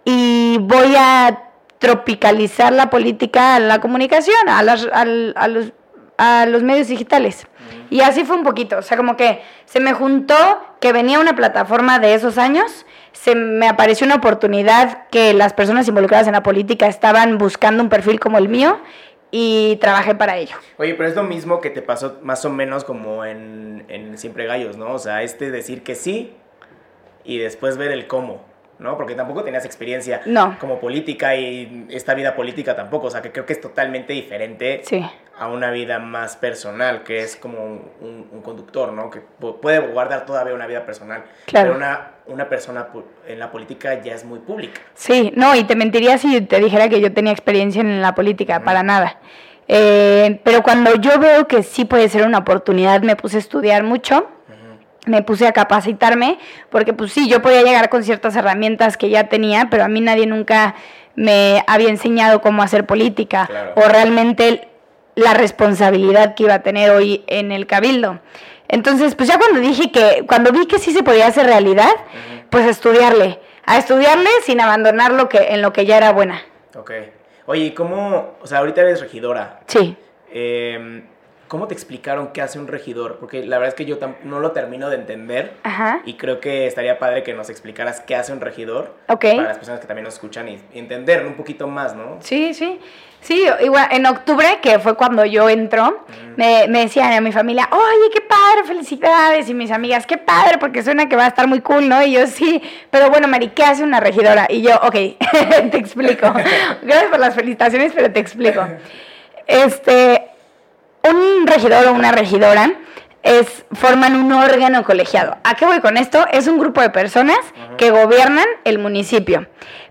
y voy a tropicalizar la política a la comunicación, a, los, a los medios digitales. Y así fue un poquito, o sea, como que se me juntó que venía una plataforma de esos años, se me apareció una oportunidad que las personas involucradas en la política estaban buscando un perfil como el mío y trabajé para ello. Oye, pero es lo mismo que te pasó más o menos como en, en Siempre Gallos, ¿no? O sea, este decir que sí y después ver el cómo. ¿No? Porque tampoco tenías experiencia como política y esta vida política tampoco, o sea, que creo que es totalmente diferente a una vida más personal, que es como un, conductor, ¿no? Que puede guardar todavía una vida personal, pero una, una persona en la política ya es muy pública. Sí, no, y te mentiría si te dijera que yo tenía experiencia en la política, para nada. Eh, pero cuando yo veo que sí puede ser una oportunidad, me puse a estudiar mucho me puse a capacitarme, porque pues sí, yo podía llegar con ciertas herramientas que ya tenía, pero a mí nadie nunca me había enseñado cómo hacer política o realmente la responsabilidad que iba a tener hoy en el cabildo. Entonces, pues ya cuando dije que, cuando vi que sí se podía hacer realidad, pues a estudiarle, a estudiarle sin abandonar lo que, en lo que ya era buena. Ok. Oye, ¿y cómo, o sea, ahorita eres regidora? Sí. Eh, ¿Cómo te explicaron qué hace un regidor? Porque la verdad es que yo no lo termino de entender. Y creo que estaría padre que nos explicaras qué hace un regidor. Para las personas que también nos escuchan y, entender un poquito más, ¿no? Sí, sí. Sí, igual en octubre, que fue cuando yo entro, me, me, decían a mi familia, oye, qué padre, felicidades. Y mis amigas, qué padre, porque suena que va a estar muy cool, ¿no? Y yo, sí, pero bueno, Mari, ¿qué hace una regidora? Y yo, ok, te explico. Gracias por las felicitaciones, pero te explico. Este, un regidor o una regidora es, forman un órgano colegiado. ¿A qué voy con esto? Es un grupo de personas que gobiernan el municipio,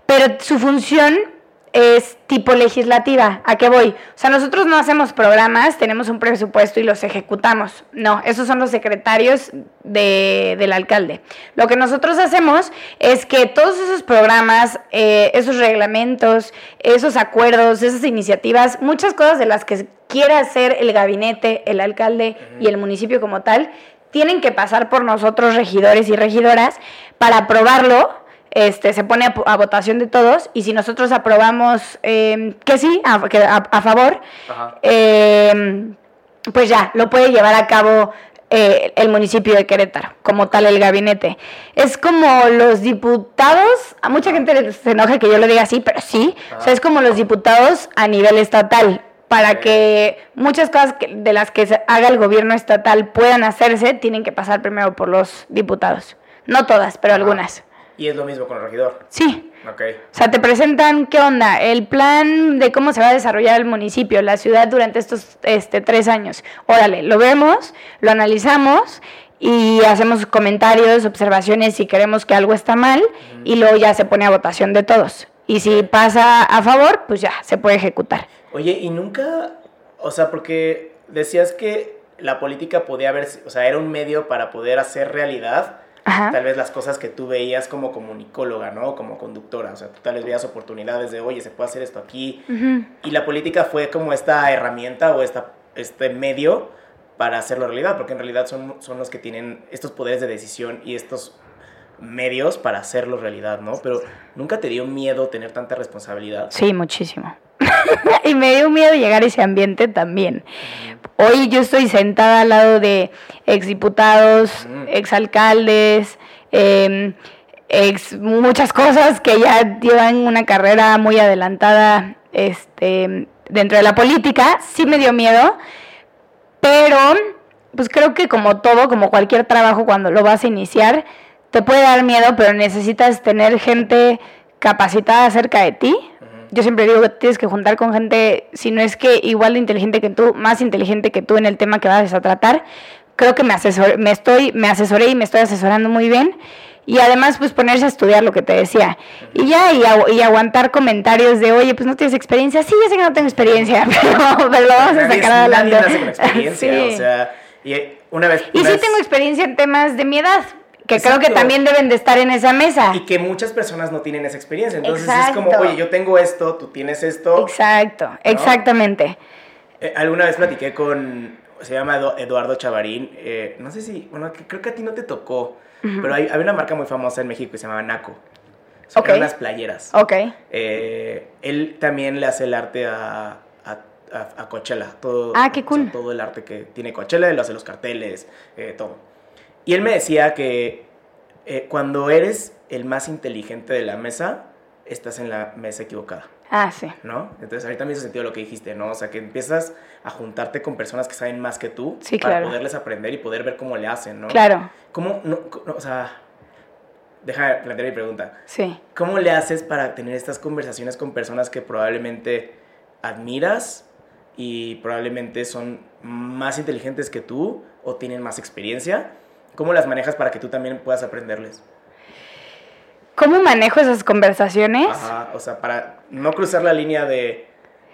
pero su función es tipo legislativa. ¿A qué voy? O sea, nosotros no hacemos programas, tenemos un presupuesto y los ejecutamos. No, esos son los secretarios del alcalde. Lo que nosotros hacemos es que todos esos programas, eh, esos reglamentos, esos acuerdos, esas iniciativas, muchas cosas de las que quiere hacer el gabinete, el alcalde y el municipio como tal, tienen que pasar por nosotros regidores y regidoras para aprobarlo. Este, se pone a, votación de todos y si nosotros aprobamos em, que sí, a, favor, em, pues ya, lo puede llevar a cabo eh, el municipio de Querétaro, como tal el gabinete. Es como los diputados, a mucha gente se enoja que yo lo diga así, pero sí, o sea, es como los diputados a nivel estatal para que muchas cosas de las que haga el gobierno estatal puedan hacerse, tienen que pasar primero por los diputados. No todas, pero algunas. Y es lo mismo con el regidor. Sí. Ok. O sea, te presentan qué onda, el plan de cómo se va a desarrollar el municipio, la ciudad durante estos este, tres años. Órale, lo vemos, lo analizamos y hacemos comentarios, observaciones si queremos que algo está mal y luego ya se pone a votación de todos. Y si pasa a favor, pues ya se puede ejecutar. Oye, y nunca, o sea, porque decías que la política podía haber, o sea, era un medio para poder hacer realidad tal vez las cosas que tú veías como comunicóloga, ¿no? Como conductora, o sea, tú tal vez veías oportunidades de, oye, se puede hacer esto aquí. Y la política fue como esta herramienta o esta, este medio para hacerlo realidad, porque en realidad son, son los que tienen estos poderes de decisión y estos medios para hacerlo realidad, ¿no? Pero nunca te dio miedo tener tanta responsabilidad. Sí, muchísimo. y me dio miedo llegar a ese ambiente también. Hoy yo estoy sentada al lado de exdiputados, exalcaldes, eh, ex muchas cosas que ya llevan una carrera muy adelantada este, dentro de la política. Sí me dio miedo, pero pues creo que como todo, como cualquier trabajo cuando lo vas a iniciar, te puede dar miedo, pero necesitas tener gente capacitada cerca de ti. Yo siempre digo que tienes que juntar con gente, si no es que igual de inteligente que tú, más inteligente que tú en el tema que vas a tratar. Creo que me, asesor, me, estoy, me asesoré y me estoy asesorando muy bien. Y además, pues ponerse a estudiar lo que te decía. Y ya, y, y, aguantar comentarios de, oye, pues no tienes experiencia. Sí, ya sé que no tengo experiencia, pero, pero lo vamos a sacar adelante. Nadie nace con experiencia, sí. o sea, y una vez... Y una sí tengo experiencia en temas de mi edad, que Exacto. creo que también deben de estar en esa mesa. Y que muchas personas no tienen esa experiencia. Entonces Exacto. es como, oye, yo tengo esto, tú tienes esto. Exacto, ¿no? exactamente. Eh, alguna vez platiqué con, se llama Eduardo Chavarín, eh, no sé si, bueno, creo que a ti no te tocó, uh -huh. pero hay, hay, una marca muy famosa en México que se llama Naco. Son okay. unas playeras. Ok. Eh, él también le hace el arte a, a, Coachella. Todo, ah, qué cool. O sea, todo el arte que tiene Coachella, él lo hace los carteles, eh, todo. Y él me decía que eh, cuando eres el más inteligente de la mesa, estás en la mesa equivocada. Ah, sí. ¿No? Entonces ahorita me hizo sentido lo que dijiste, ¿no? O sea, que empiezas a juntarte con personas que saben más que tú sí, para claro. poderles aprender y poder ver cómo le hacen, ¿no? Claro. ¿Cómo, no, no, o sea, deja plantear mi pregunta. Sí. ¿Cómo le haces para tener estas conversaciones con personas que probablemente admiras y probablemente son más inteligentes que tú o tienen más experiencia? ¿Cómo las manejas para que tú también puedas aprenderles? ¿Cómo manejo esas conversaciones? Ajá, o sea, para no cruzar la línea de...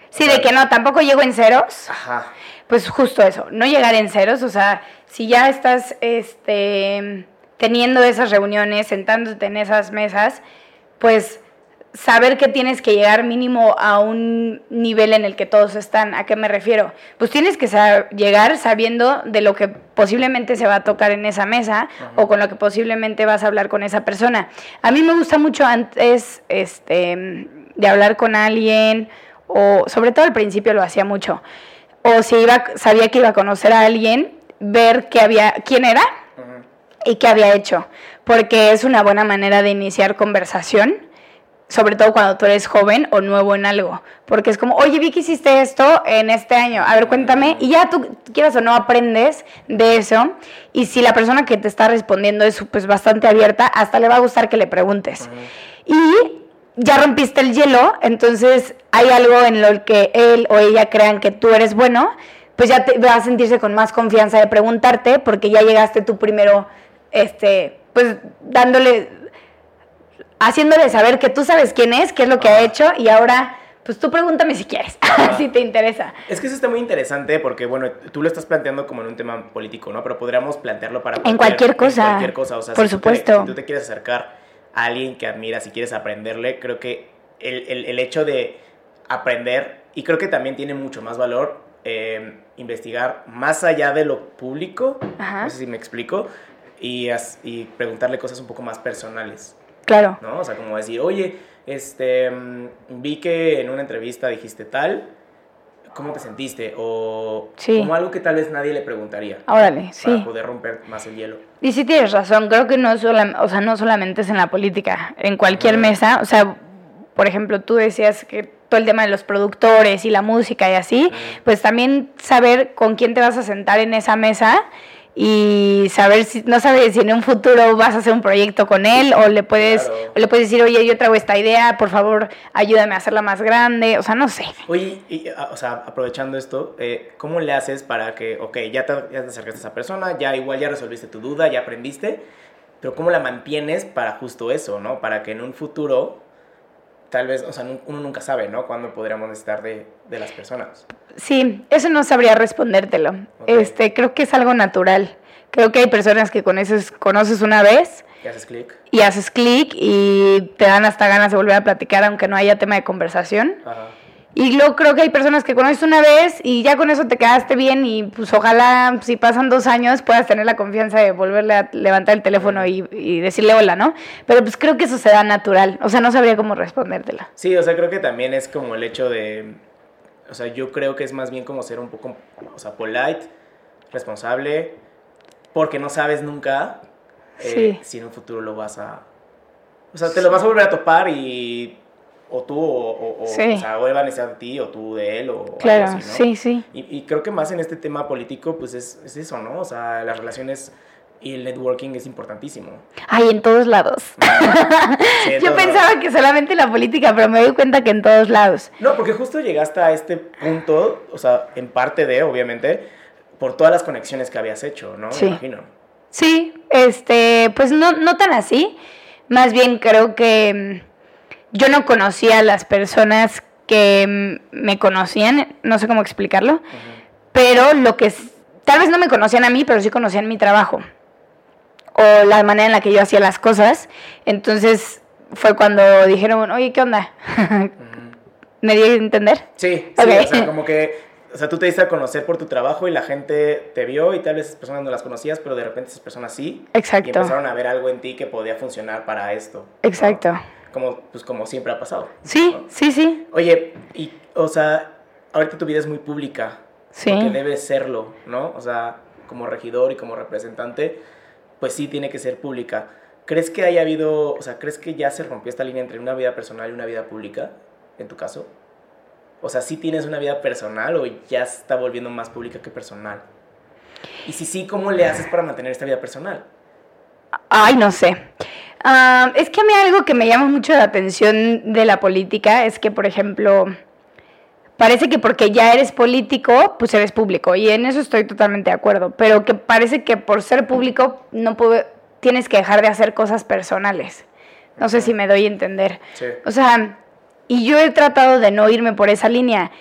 Sí, de que no, tampoco llego en ceros. Ajá. Pues justo eso, no llegar en ceros, o sea, si ya estás este, teniendo esas reuniones, sentándote en esas mesas, pues saber que tienes que llegar mínimo a un nivel en el que todos están. ¿A qué me refiero? Pues tienes que sab llegar sabiendo de lo que posiblemente se va a tocar en esa mesa o con lo que posiblemente vas a hablar con esa persona. A mí me gusta mucho antes este, de hablar con alguien, o sobre todo al principio lo hacía mucho, o si iba, sabía que iba a conocer a alguien, ver que había, quién era y qué había hecho, porque es una buena manera de iniciar conversación sobre todo cuando tú eres joven o nuevo en algo, porque es como, oye, vi que hiciste esto en este año, a ver, cuéntame, y ya tú quieras o no aprendes de eso, y si la persona que te está respondiendo es pues bastante abierta, hasta le va a gustar que le preguntes. Uh -huh. Y ya rompiste el hielo, entonces hay algo en lo que él o ella crean que tú eres bueno, pues ya te vas a sentirse con más confianza de preguntarte, porque ya llegaste tú primero, este, pues dándole haciéndole saber que tú sabes quién es, qué es lo que ah. ha hecho y ahora pues tú pregúntame si quieres, ah. si te interesa. Es que eso está muy interesante porque, bueno, tú lo estás planteando como en un tema político, ¿no? Pero podríamos plantearlo para cualquier, en cualquier cosa. En cualquier cosa, o sea, por si supuesto. Tú te, si tú te quieres acercar a alguien que admiras y quieres aprenderle, creo que el, el, el hecho de aprender, y creo que también tiene mucho más valor eh, investigar más allá de lo público, Ajá. no sé si me explico, y, y preguntarle cosas un poco más personales. Claro. ¿No? O sea, como decir, oye, este, vi que en una entrevista dijiste tal, ¿cómo te sentiste? O sí. como algo que tal vez nadie le preguntaría. Órale, sí. Para poder romper más el hielo. Y sí tienes razón, creo que no, sola, o sea, no solamente es en la política, en cualquier uh -huh. mesa, o sea, por ejemplo, tú decías que todo el tema de los productores y la música y así, uh -huh. pues también saber con quién te vas a sentar en esa mesa y saber si no sabes si en un futuro vas a hacer un proyecto con él o le puedes Claro. o le puedes decir oye yo traigo esta idea por favor ayúdame a hacerla más grande o sea no sé Oye, y, o sea, aprovechando esto, eh, ¿cómo le haces para que, ok, ya te, ya te acercaste a esa persona, ya igual ya resolviste tu duda, ya aprendiste, pero ¿cómo la mantienes para justo eso, ¿no? Para que en un futuro, tal vez, o sea, uno nunca sabe, ¿no? Cuándo podríamos necesitar de, de las personas. sí eso no sabría respondértelo este creo que es algo natural creo que hay personas que conoces conoces una vez ¿Y haces clic? y haces clic y te dan hasta ganas de volver a platicar aunque no haya tema de conversación Ajá. Y luego creo que hay personas que conoces una vez y ya con eso te quedaste bien y pues ojalá si pasan dos años puedas tener la confianza de volverle a levantar el teléfono y, y decirle hola, ¿no? Pero pues creo que eso se da natural, o sea, no sabría cómo respondértela. Sí, o sea, creo que también es como el hecho de O sea, yo creo que es más bien como ser un poco, o sea, polite, responsable, porque no sabes nunca eh, Sí. si en un futuro lo vas a... O sea, te lo vas a volver a topar y... O tú, o, o, o- Sí. o sea, o va a ti, o tú de él, o Claro, algo así, ¿no? sí, sí. Y, y creo que más en este tema político, pues es, es eso, ¿no? O sea, las relaciones y el networking es importantísimo. Ay, en todos lados. Sí, en Yo todos pensaba lados. que solamente en la política, pero me doy cuenta que en todos lados. No, porque justo llegaste a este punto, o sea, en parte de, obviamente, por todas las conexiones que habías hecho, ¿no? Sí. Me imagino. Sí, este, pues no, no tan así. Más bien creo que mm, yo no conocía a las personas que me conocían, no sé cómo explicarlo, pero lo que tal vez no me conocían a mí, pero sí conocían mi trabajo o la manera en la que yo hacía las cosas. Entonces fue cuando dijeron, oye, ¿qué onda? ¿Me di a entender? Sí, sí, o sea, como que, o sea, tú te diste a conocer por tu trabajo y la gente te vio y tal vez esas personas no las conocías, pero de repente esas personas sí. Y Exacto, empezaron a ver algo en ti que podía funcionar para esto. ¿no? Como, pues como siempre ha pasado. Sí, ¿no? sí, sí, Oye, y, o sea, ahorita tu vida es muy pública. sí. Porque debe serlo, ¿no? O sea, como regidor y como representante, pues sí tiene que ser pública. ¿Crees que haya habido, o sea, crees que ya se rompió esta línea entre una vida personal y una vida pública, en tu caso? O sea, ¿sí tienes una vida personal o ya está volviendo más pública que personal? Y si sí, ¿cómo le haces para mantener esta vida personal? Ay, no sé. Ah, es que a mí algo que me llama mucho la atención de la política es que, por ejemplo, parece que porque ya eres político, pues eres público. Y en eso estoy totalmente de acuerdo. Pero que parece que por ser público no tienes que dejar de hacer cosas personales. No sé si me doy a entender. Sí. O sea, y yo he tratado de no irme por esa línea.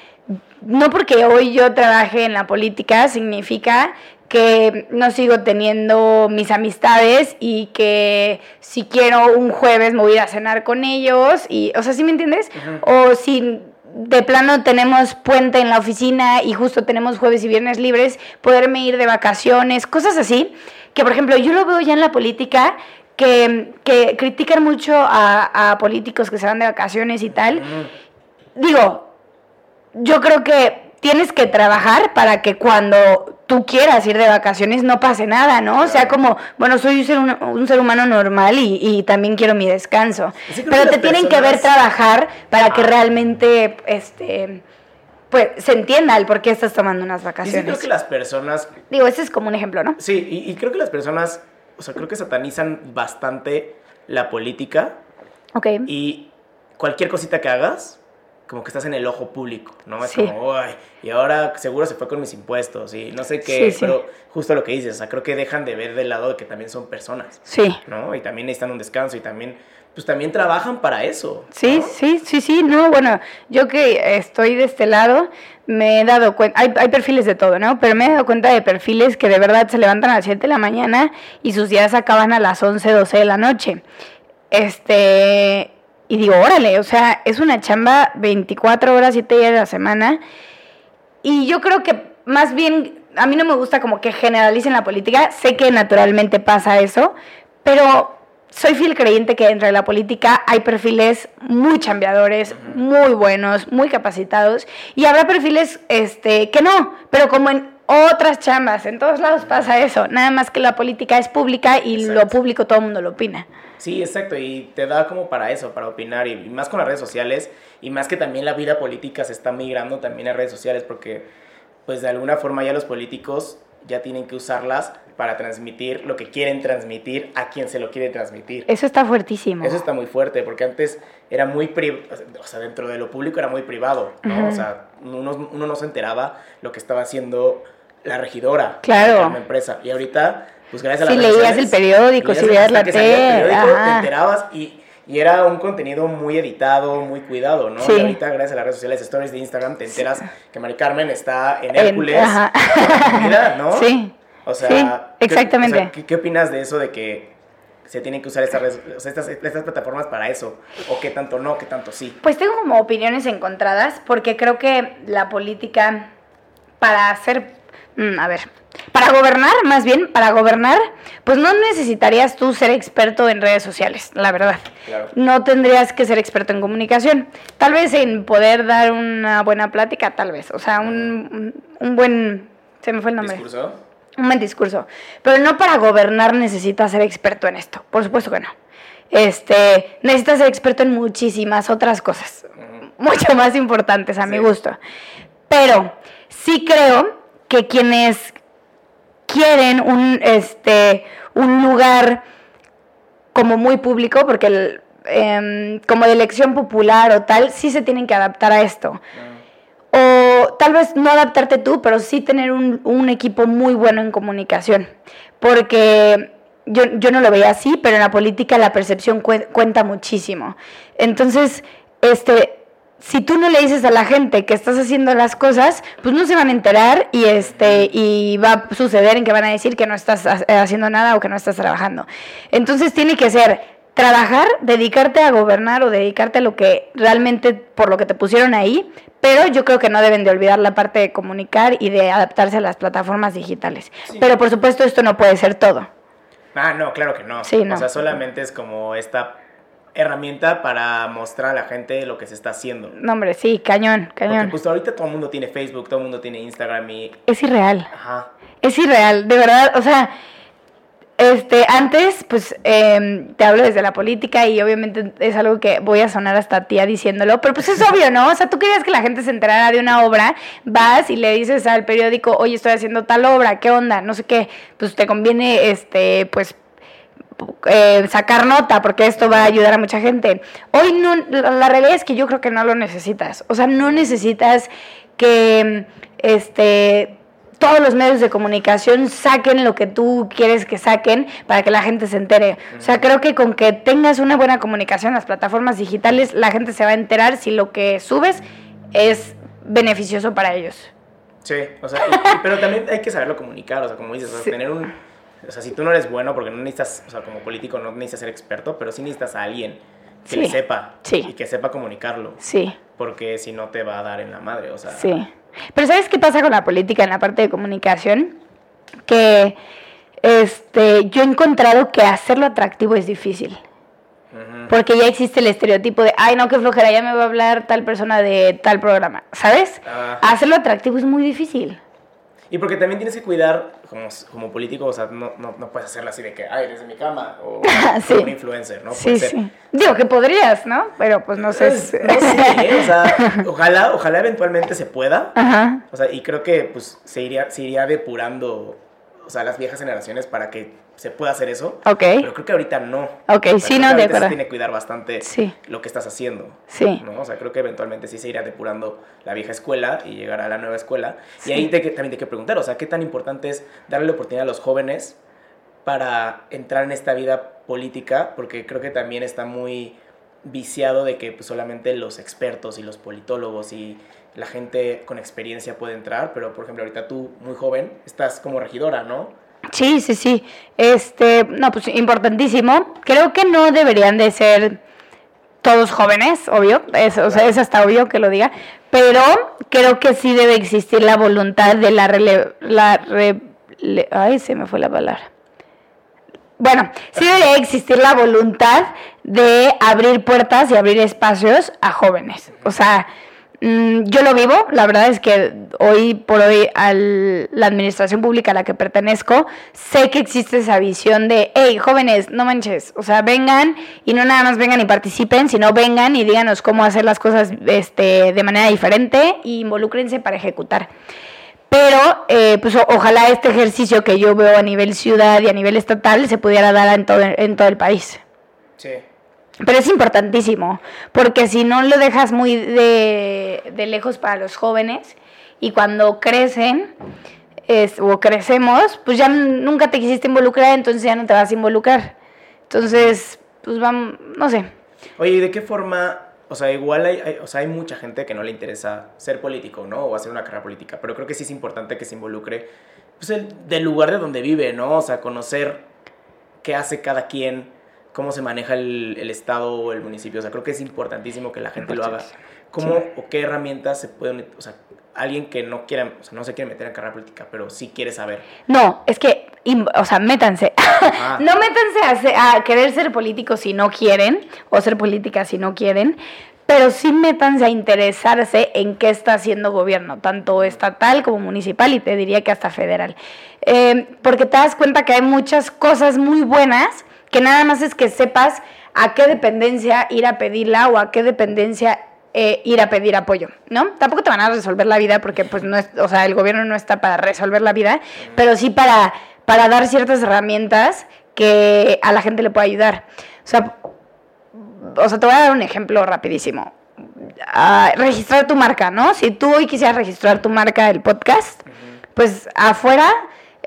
No porque hoy yo trabaje en la política significa que no sigo teniendo mis amistades y que si quiero un jueves me voy a ir a cenar con ellos y, o sea, ¿sí me entiendes? O si de plano tenemos puente en la oficina y justo tenemos jueves y viernes libres, poderme ir de vacaciones, cosas así, que por ejemplo yo lo veo ya en la política, que, que critican mucho a, a políticos que se van de vacaciones y tal. Digo, yo creo que tienes que trabajar para que cuando tú quieras ir de vacaciones no pase nada, ¿no? O sea, como, bueno, soy un ser, un, un ser humano normal y, y también quiero mi descanso. Pero te tienen que ver trabajar para que realmente, este, pues, se entienda el por qué estás tomando unas Y sí vacaciones. creo que las personas Digo, ese es como un ejemplo, ¿no? Sí, y, y creo que las personas, o sea, creo que satanizan bastante la política Ok. y cualquier cosita que hagas, como que estás en el ojo público, ¿no? Es Sí. como, "Uy, y ahora seguro se fue con mis impuestos y no sé qué, Sí, sí. pero justo lo que dices, o sea, creo que dejan de ver del lado de que también son personas, Sí. ¿no? Y también necesitan un descanso y también, pues también trabajan para eso. Sí, ¿no? sí, sí, sí, no, bueno, yo que estoy de este lado, me he dado cuenta, hay, hay perfiles de todo, ¿no? Pero me he dado cuenta de perfiles que de verdad se levantan a las 7 de la mañana y sus días acaban a las 11, 12 de la noche. Este, y digo, órale, o sea, es una chamba 24 horas, 7 días de la semana. Y yo creo que más bien, a mí no me gusta como que generalicen la política, sé que naturalmente pasa eso, pero soy fiel creyente que dentro de la política hay perfiles muy chambeadores, muy buenos, muy capacitados, y habrá perfiles este, que no, pero como en otras chambas, en todos lados pasa eso, nada más que la política es pública y lo Exacto. público todo el mundo lo opina. Sí, exacto, y te da como para eso, para opinar, y, y más con las redes sociales, y más que también la vida política se está migrando también a redes sociales, porque pues de alguna forma ya los políticos ya tienen que usarlas para transmitir lo que quieren transmitir a quien se lo quiere transmitir. Eso está fuertísimo. Eso está muy fuerte, porque antes era muy, o sea, dentro de lo público era muy privado, ¿no? Ujú. O sea, uno, uno no se enteraba lo que estaba haciendo la regidora Claro. de la empresa, y ahorita, pues gracias a Si las leías el periódico, si leías veías hasta la tele, periódico, te enterabas y, y era un contenido muy editado, muy cuidado, ¿no? Sí. Y ahorita, gracias a las redes sociales, stories de Instagram, te enteras que Mari Carmen está en En- Hércules, ajá. ¿no? Sí. O sea, Sí, ¿qué- exactamente. o sea, ¿qué, qué opinas de eso de que se tienen que usar estas, redes- o sea, estas, estas plataformas para eso? ¿O qué tanto no, qué tanto sí? Pues tengo como opiniones encontradas porque creo que la política para ser mm, a ver, para gobernar, más bien, para gobernar, pues no necesitarías tú ser experto en redes sociales, la verdad. Claro. No tendrías que ser experto en comunicación. Tal vez en poder dar una buena plática, tal vez. O sea, un, un buen... Se me fue el nombre. ¿Discurso? Un buen discurso. Pero no para gobernar necesitas ser experto en esto. Por supuesto que no. Este, necesitas ser experto en muchísimas otras cosas. Mucho más importantes a mi gusto. Pero sí creo que quienes quieren un, este, un lugar como muy público, porque el, em, como de elección popular o tal, sí se tienen que adaptar a esto. O tal vez no adaptarte tú, pero sí tener un, un equipo muy bueno en comunicación. Porque yo, yo no lo veía así, pero en la política la percepción cue- cuenta muchísimo. Entonces, este, si tú no le dices a la gente que estás haciendo las cosas, pues no se van a enterar y este y va a suceder en que van a decir que no estás ha- haciendo nada o que no estás trabajando. Entonces tiene que ser trabajar, dedicarte a gobernar o dedicarte a lo que realmente por lo que te pusieron ahí, pero yo creo que no deben de olvidar la parte de comunicar y de adaptarse a las plataformas digitales. Sí. Pero por supuesto esto no puede ser todo. Ah, no, claro que no. Sí, no. O sea, solamente es como esta herramienta para mostrar a la gente lo que se está haciendo. No, hombre, sí, cañón, Porque cañón. pues ahorita todo el mundo tiene Facebook, todo el mundo tiene Instagram y... Es irreal. Ajá. Es irreal, de verdad, o sea, este, antes, pues, em, te hablo desde la política y obviamente es algo que voy a sonar hasta tía diciéndolo, pero pues es obvio, ¿no? O sea, tú querías que la gente se enterara de una obra, vas y le dices al periódico, oye, estoy haciendo tal obra, ¿qué onda? No sé qué, pues te conviene, este, pues, eh, sacar nota porque esto va a ayudar a mucha gente. Hoy no, la, realidad es que yo creo que no lo necesitas. O sea, no necesitas que este todos los medios de comunicación saquen lo que tú quieres que saquen para que la gente se entere. O sea, creo que con que tengas una buena comunicación en las plataformas digitales, la gente se va a enterar si lo que subes es beneficioso para ellos. Sí, o sea, y- pero también hay que saberlo comunicar, o sea, como dices, o sea, Sí. tener un... O sea, si tú no eres bueno, porque no necesitas, o sea, como político no necesitas ser experto, pero sí necesitas a alguien que Sí. le sepa Sí. y que sepa comunicarlo, Sí. porque si no te va a dar en la madre, o sea... Sí. Pero ¿sabes qué pasa con la política en la parte de comunicación? Que este, yo he encontrado que hacerlo atractivo es difícil. Porque ya existe el estereotipo de, ay, no, qué flojera, ya me va a hablar tal persona de tal programa. ¿Sabes? Hacerlo atractivo es muy difícil. Y porque también tienes que cuidar, como, como político, o sea, no, no, no puedes hacerlo así de que, ay, desde mi cama, o Sí. como un influencer, ¿no? sí, ser. sí. Digo que podrías, ¿no? Pero pues no sé. Pues, no sé, ¿eh? o sea, ojalá, ojalá eventualmente se pueda, Ajá. o sea, y creo que pues se iría, se iría depurando, o sea, las viejas generaciones para que se pueda hacer eso, Ok. pero creo que ahorita no. Ok, O sea, sí, no, de acuerdo. Se tiene que cuidar bastante Sí. lo que estás haciendo. Sí. ¿no? O sea, creo que eventualmente sí se irá depurando la vieja escuela y llegar a la nueva escuela. Sí. Y ahí te, también te hay que preguntar, o sea, ¿qué tan importante es darle la oportunidad a los jóvenes para entrar en esta vida política? Porque creo que también está muy viciado de que pues, solamente los expertos y los politólogos y la gente con experiencia puede entrar, pero por ejemplo ahorita tú, muy joven, estás como regidora, ¿no? Sí, sí, sí. Este, no, pues importantísimo. Creo que no deberían de ser todos jóvenes, obvio, es, o sea, es hasta obvio que lo diga, pero creo que sí debe existir la voluntad de la rele, la re- le- ay, se me fue la palabra. Bueno, sí debe existir la voluntad de abrir puertas y abrir espacios a jóvenes. O sea, yo lo vivo, la verdad es que hoy por hoy a la administración pública a la que pertenezco, sé que existe esa visión de, hey, jóvenes, no manches, o sea, vengan y no nada más vengan y participen, sino vengan y díganos cómo hacer las cosas este, de manera diferente e involúcrense para ejecutar. Pero, eh, pues ojalá este ejercicio que yo veo a nivel ciudad y a nivel estatal se pudiera dar en todo, en todo el país. Sí. Pero es importantísimo, porque si no lo dejas muy de, lejos para los jóvenes y cuando crecen o crecemos, pues ya nunca te quisiste involucrar, entonces ya no te vas a involucrar. Entonces, pues vamos, no sé. Oye, ¿y de qué forma? O sea, igual hay, hay- o sea, hay mucha gente que no le interesa ser político, ¿no? O hacer una carrera política, pero creo que sí es importante que se involucre pues, el, del lugar de donde vive, ¿no? O sea, conocer qué hace cada quien, cómo se maneja el, el estado o el municipio. O sea, creo que es importantísimo que la gente lo haga. ¿Cómo o qué herramientas se pueden, o sea, alguien que no quiera, o sea, no se quiere meter en carrera política, pero sí quiere saber? No, es que, o sea, métanse. Ah. no métanse a, a querer ser políticos si no quieren, o ser política si no quieren, pero sí métanse a interesarse en qué está haciendo gobierno, tanto estatal como municipal y te diría que hasta federal. Eh, porque te das cuenta que hay muchas cosas muy buenas que nada más es que sepas a qué dependencia ir a pedirla o a qué dependencia eh, ir a pedir apoyo, ¿no? Tampoco te van a resolver la vida porque, pues, no es, o sea, el gobierno no está para resolver la vida, pero sí para, para dar ciertas herramientas que a la gente le pueda ayudar. O sea, o sea, te voy a dar un ejemplo rapidísimo. Ah, registrar tu marca, ¿no? Si tú hoy quisieras registrar tu marca del podcast, pues afuera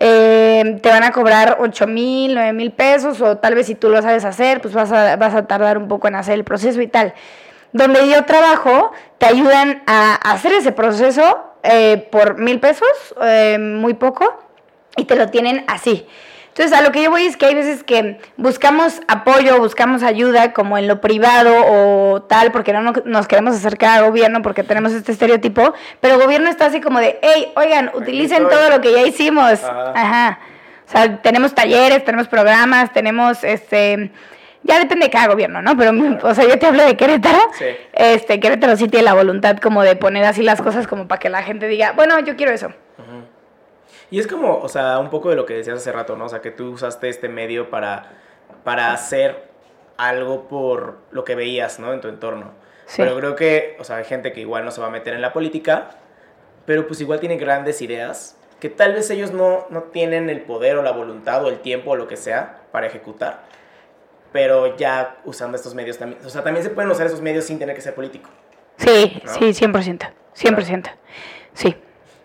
eh, te van a cobrar 8 mil, 9 mil pesos, o tal vez si tú lo sabes hacer, pues vas a, vas a tardar un poco en hacer el proceso y tal. Donde yo trabajo, te ayudan a hacer ese proceso eh, por mil pesos, eh, muy poco, y te lo tienen así. Entonces, a lo que yo voy es que hay veces que buscamos apoyo, buscamos ayuda, como en lo privado o tal, porque no no- nos queremos acercar al gobierno porque tenemos este estereotipo, pero el gobierno está así como de, hey, oigan, utilicen todo lo que ya hicimos. Ajá. Ajá. O sea, tenemos talleres, tenemos programas, tenemos, este, ya depende de cada gobierno, ¿no? Pero, o sea, yo te hablo de Querétaro. Sí. Este, Querétaro sí tiene la voluntad como de poner así las cosas como para que la gente diga, bueno, yo quiero eso. Y es como, o sea, un poco de lo que decías hace rato, ¿no? O sea, que tú usaste este medio para, para hacer algo por lo que veías, ¿no? En tu entorno. Sí. Pero creo que, o sea, hay gente que igual no se va a meter en la política, pero pues igual tiene grandes ideas que tal vez ellos no, no tienen el poder o la voluntad o el tiempo o lo que sea para ejecutar. Pero ya usando estos medios también, o sea, también se pueden usar esos medios sin tener que ser político. Sí, ¿No? sí, 100%. 100%. Sí.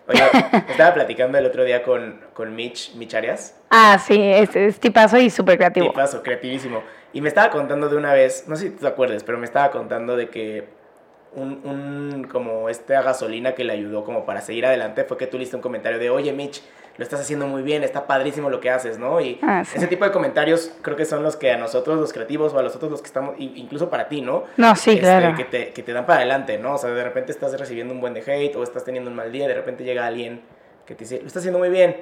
Oye, estaba platicando el otro día con, con Mitch, Mitch Arias, Ah, sí, es, es tipazo y súper creativo. Tipazo, creativísimo. Y me estaba contando de una vez, no sé si tú te acuerdas, pero me estaba contando de que un, un como esta gasolina que le ayudó como para seguir adelante fue que tú le hiciste un comentario de, oye Mitch, lo estás haciendo muy bien, está padrísimo lo que haces, ¿no? Y Ah, sí. ese tipo de comentarios creo que son los que a nosotros los creativos o a nosotros los que estamos, incluso para ti, ¿no? No, sí, Este, claro. Que te, que te dan para adelante, ¿no? O sea, de repente estás recibiendo un buen de hate o estás teniendo un mal día, de repente llega alguien que te dice, lo estás haciendo muy bien,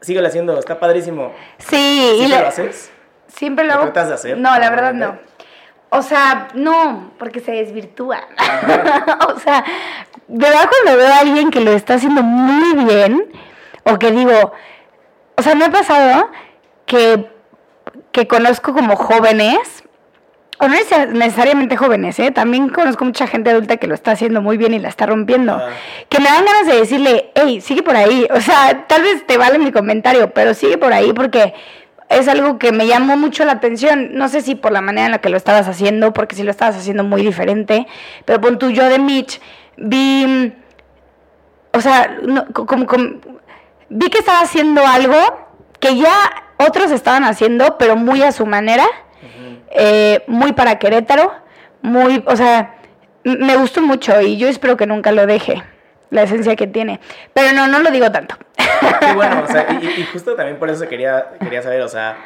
síguelo haciendo, está padrísimo. Sí, y ¿Siempre le- lo haces? siempre lo ¿Lo hago. tratas de hacer No, la verdad no. O sea, no, porque se desvirtúa. o sea, de verdad cuando veo a alguien que lo está haciendo muy bien, o que digo, o sea, me ha pasado que, que conozco como jóvenes, o no neces- necesariamente jóvenes, ¿eh? también conozco mucha gente adulta que lo está haciendo muy bien y la está rompiendo, Ah. que me dan ganas de decirle, hey, sigue por ahí, o sea, tal vez te vale mi comentario, pero sigue por ahí porque es algo que me llamó mucho la atención. No sé si por la manera en la que lo estabas haciendo, porque si lo estabas haciendo muy diferente, pero pon tú, yo de Mitch, vi, o sea, no, como, como- vi que estaba haciendo algo que ya otros estaban haciendo, pero muy a su manera, eh, muy para Querétaro, muy, o sea, me gustó mucho y yo espero que nunca lo deje, la esencia que tiene. Pero no, no lo digo tanto. Qué bueno, o sea, y, y- justo también por eso quería, quería saber, o sea,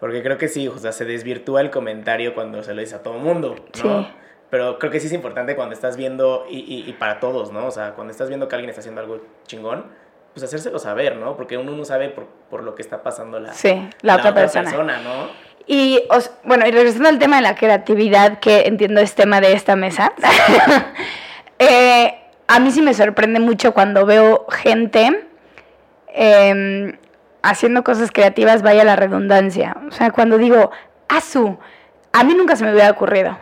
porque creo que sí, o sea, se desvirtúa el comentario cuando se lo dice a todo mundo, ¿no? Sí. Pero creo que sí es importante cuando estás viendo, y, y- y para todos, ¿no? O sea, cuando estás viendo que alguien está haciendo algo chingón, pues hacérselo saber, ¿no? Porque uno no sabe por, por lo que está pasando la, Sí, la otra persona. ¿no? Y, os- bueno, y regresando al tema de la creatividad, que entiendo es tema de esta mesa, eh, a mí sí me sorprende mucho cuando veo gente em, haciendo cosas creativas, vaya la redundancia. O sea, cuando digo, asu, a mí nunca se me hubiera ocurrido.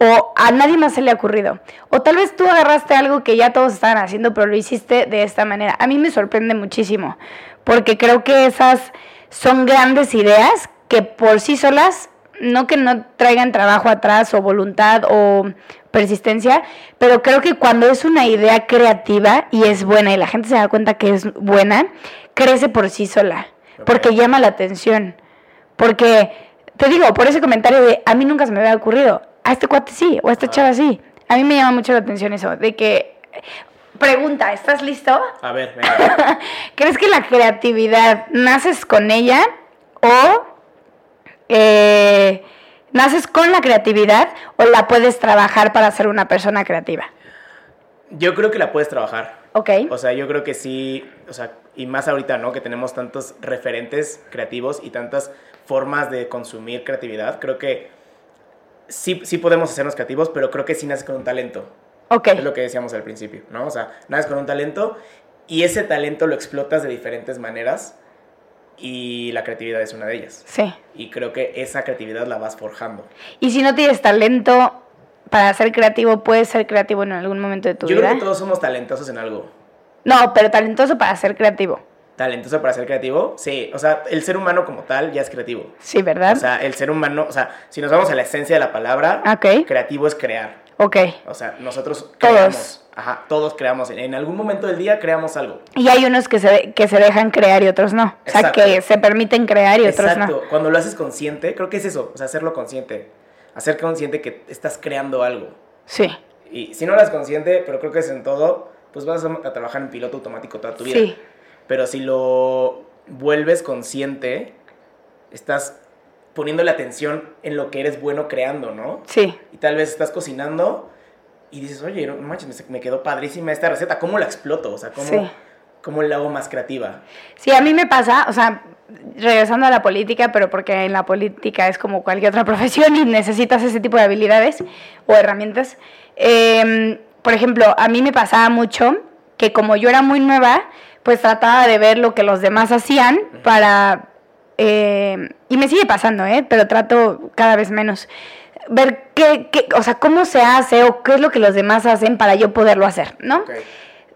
O a nadie más se le ha ocurrido. O tal vez tú agarraste algo que ya todos estaban haciendo, pero lo hiciste de esta manera. A mí me sorprende muchísimo, porque creo que esas son grandes ideas que por sí solas, no que no traigan trabajo atrás o voluntad o persistencia, pero creo que cuando es una idea creativa y es buena y la gente se da cuenta que es buena, crece por sí sola, porque llama la atención. Porque, te digo, por ese comentario de a mí nunca se me había ocurrido, a este cuate sí, o a esta Ah. chava sí. A mí me llama mucho la atención eso, de que, pregunta, ¿estás listo? A ver, venga. ¿Crees que la creatividad naces con ella o eh, naces con la creatividad o la puedes trabajar para ser una persona creativa? Yo creo que la puedes trabajar. Ok. O sea, yo creo que sí, o sea, y más ahorita, ¿no? Que tenemos tantos referentes creativos y tantas formas de consumir creatividad, creo que sí, sí podemos hacernos creativos, pero creo que sí naces con un talento. Ok. Es lo que decíamos al principio, ¿no? O sea, naces con un talento y ese talento lo explotas de diferentes maneras y la creatividad es una de ellas. Sí. Y creo que esa creatividad la vas forjando. Y si no tienes talento para ser creativo, ¿puedes ser creativo en algún momento de tu Yo vida? creo que todos somos talentosos en algo. No, pero talentoso para ser creativo. Talentoso para ser creativo, sí. O sea, el ser humano como tal ya es creativo. Sí, ¿verdad? O sea, el ser humano, o sea, si nos vamos a la esencia de la palabra, creativo es crear. Ok. O sea, nosotros Todos. creamos. Ajá, todos creamos. En algún momento del día creamos algo. Y hay unos que se, que se dejan crear y otros no. O sea, Exacto. que se permiten crear y otros Exacto. no. Cuando lo haces consciente, creo que es eso. O sea, hacerlo consciente. Hacer consciente que estás creando algo. Sí. Y si no lo haces consciente, pero creo que es en todo, pues vas a trabajar en piloto automático toda tu vida. Sí. Pero si lo vuelves consciente, estás poniéndole atención en lo que eres bueno creando, ¿no? Sí. Y tal vez estás cocinando y dices, oye, no manches, me- quedó padrísima esta receta. ¿Cómo la exploto? O sea, ¿cómo, Sí. cómo la hago más creativa? Sí, a mí me pasa, o sea, regresando a la política, pero porque en la política es como cualquier otra profesión y necesitas ese tipo de habilidades o herramientas. Eh, por ejemplo, a mí me pasaba mucho que como yo era muy nueva, pues trataba de ver lo que los demás hacían para... eh, y me sigue pasando, ¿eh? Pero trato cada vez menos. Ver qué, qué, o sea, cómo se hace o qué es lo que los demás hacen para yo poderlo hacer, ¿no?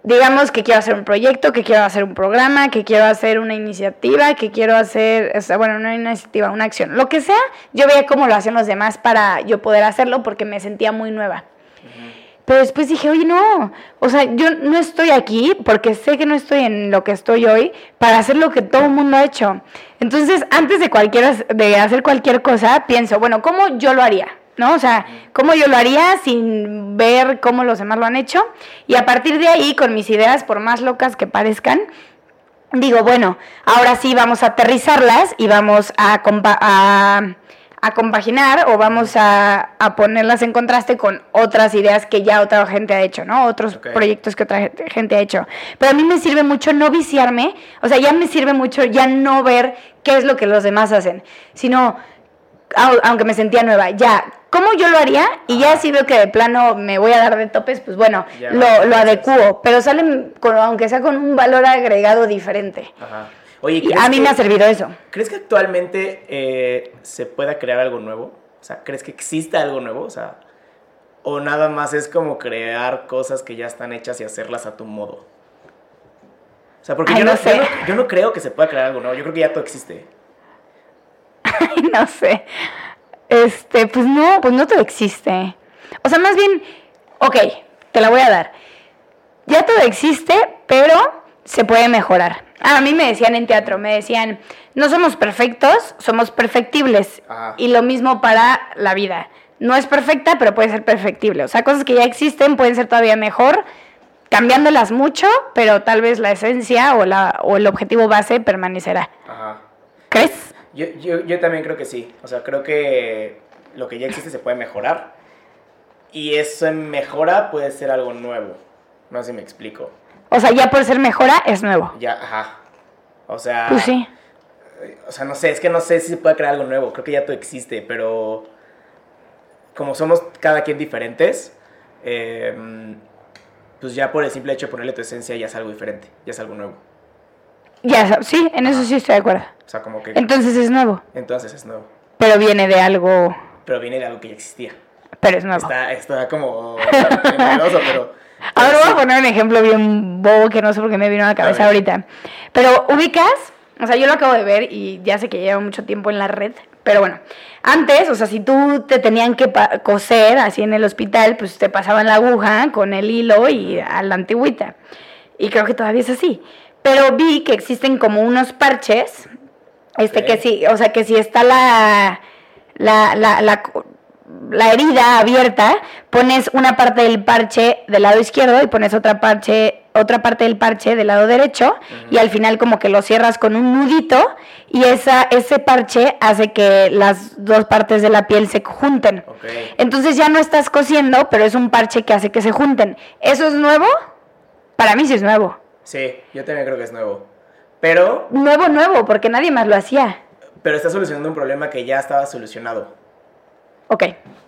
Digamos que quiero hacer un proyecto, que quiero hacer un programa, que quiero hacer una iniciativa, que quiero hacer, o sea, bueno, no una iniciativa, una acción, lo que sea, yo veía cómo lo hacían los demás para yo poder hacerlo porque me sentía muy nueva. Pero después dije, oye, no, o sea, yo no estoy aquí porque sé que no estoy en lo que estoy hoy para hacer lo que todo el mundo ha hecho. Entonces, antes de, cualquier, de hacer cualquier cosa, pienso, bueno, ¿cómo yo lo haría? ¿No? O sea, ¿cómo yo lo haría sin ver cómo los demás lo han hecho? Y a partir de ahí, con mis ideas, por más locas que parezcan, digo, bueno, ahora sí vamos a aterrizarlas y vamos a, a, a compaginar o vamos a, a ponerlas en contraste con otras ideas que ya otra gente ha hecho, ¿no? Otros proyectos que otra gente ha hecho. Pero a mí me sirve mucho no viciarme, o sea, ya me sirve mucho ya no ver qué es lo que los demás hacen, sino, au- aunque me sentía nueva, ya, ¿cómo yo lo haría? Y ya si veo que de plano me voy a dar de topes, pues bueno, Ya, lo, lo adecuo, pero salen, con, aunque sea con un valor agregado diferente. Ajá. Oye, Y ¿crees a mí que- me ha servido eso. ¿Crees que actualmente eh, se pueda crear algo nuevo? O sea, ¿crees que exista algo nuevo? O sea, o nada más es como crear cosas que ya están hechas y hacerlas a tu modo. O sea, porque Ay, yo, no, no sé. yo, no, yo no creo que se pueda crear algo nuevo. Yo creo que ya todo existe. Ay, no sé. Este, pues no, pues no todo existe. O sea, más bien, ok, te la voy a dar. Ya todo existe, pero se puede mejorar. A mí me decían en teatro, me decían, no somos perfectos, somos perfectibles. Ajá. Y lo mismo para la vida. No es perfecta, pero puede ser perfectible. O sea, cosas que ya existen pueden ser todavía mejor, cambiándolas mucho, pero tal vez la esencia o, la, o el objetivo base permanecerá. Ajá. ¿Crees? Yo, yo, yo también creo que sí. O sea, creo que lo que ya existe se puede mejorar. Y eso en mejora puede ser algo nuevo. No sé si me explico. O sea, ya por ser mejora es nuevo. Ya, ajá. O sea. Pues sí. O sea, no sé, es que no sé si se puede crear algo nuevo. Creo que ya todo existe, pero. Como somos cada quien diferentes, eh, pues ya por el simple hecho de ponerle tu esencia ya es algo diferente, ya es algo nuevo. Ya, sí, en eso sí estoy de acuerdo. O sea, como que. Entonces es nuevo, Entonces es nuevo. pero viene de algo, Pero viene de algo que ya existía. pero es nuevo. Está, está como. pero. Ahora voy a sí. poner un ejemplo bien bobo que no sé por qué me vino a la cabeza ahorita. Pero ubicas, o sea, yo lo acabo de ver y ya sé que lleva mucho tiempo en la red, pero bueno, antes, o sea, si tú te tenían que coser así en el hospital, pues te pasaban la aguja con el hilo y a la antigüita. Y creo que todavía es así. Pero vi que existen como unos parches, este que sí, o sea, que si está la, la, la, la, la herida abierta, pones una parte del parche del lado izquierdo y pones otra parche, otra parte del parche del lado derecho y al final como que lo cierras con un nudito y esa, ese parche hace que las dos partes de la piel se junten. Entonces ya no estás cosiendo, pero es un parche que hace que se junten. ¿Eso es nuevo? Para mí sí es nuevo. Sí, yo también creo que es nuevo. Pero, Nuevo, nuevo, porque nadie más lo hacía. pero está solucionando un problema que ya estaba solucionado, Ok.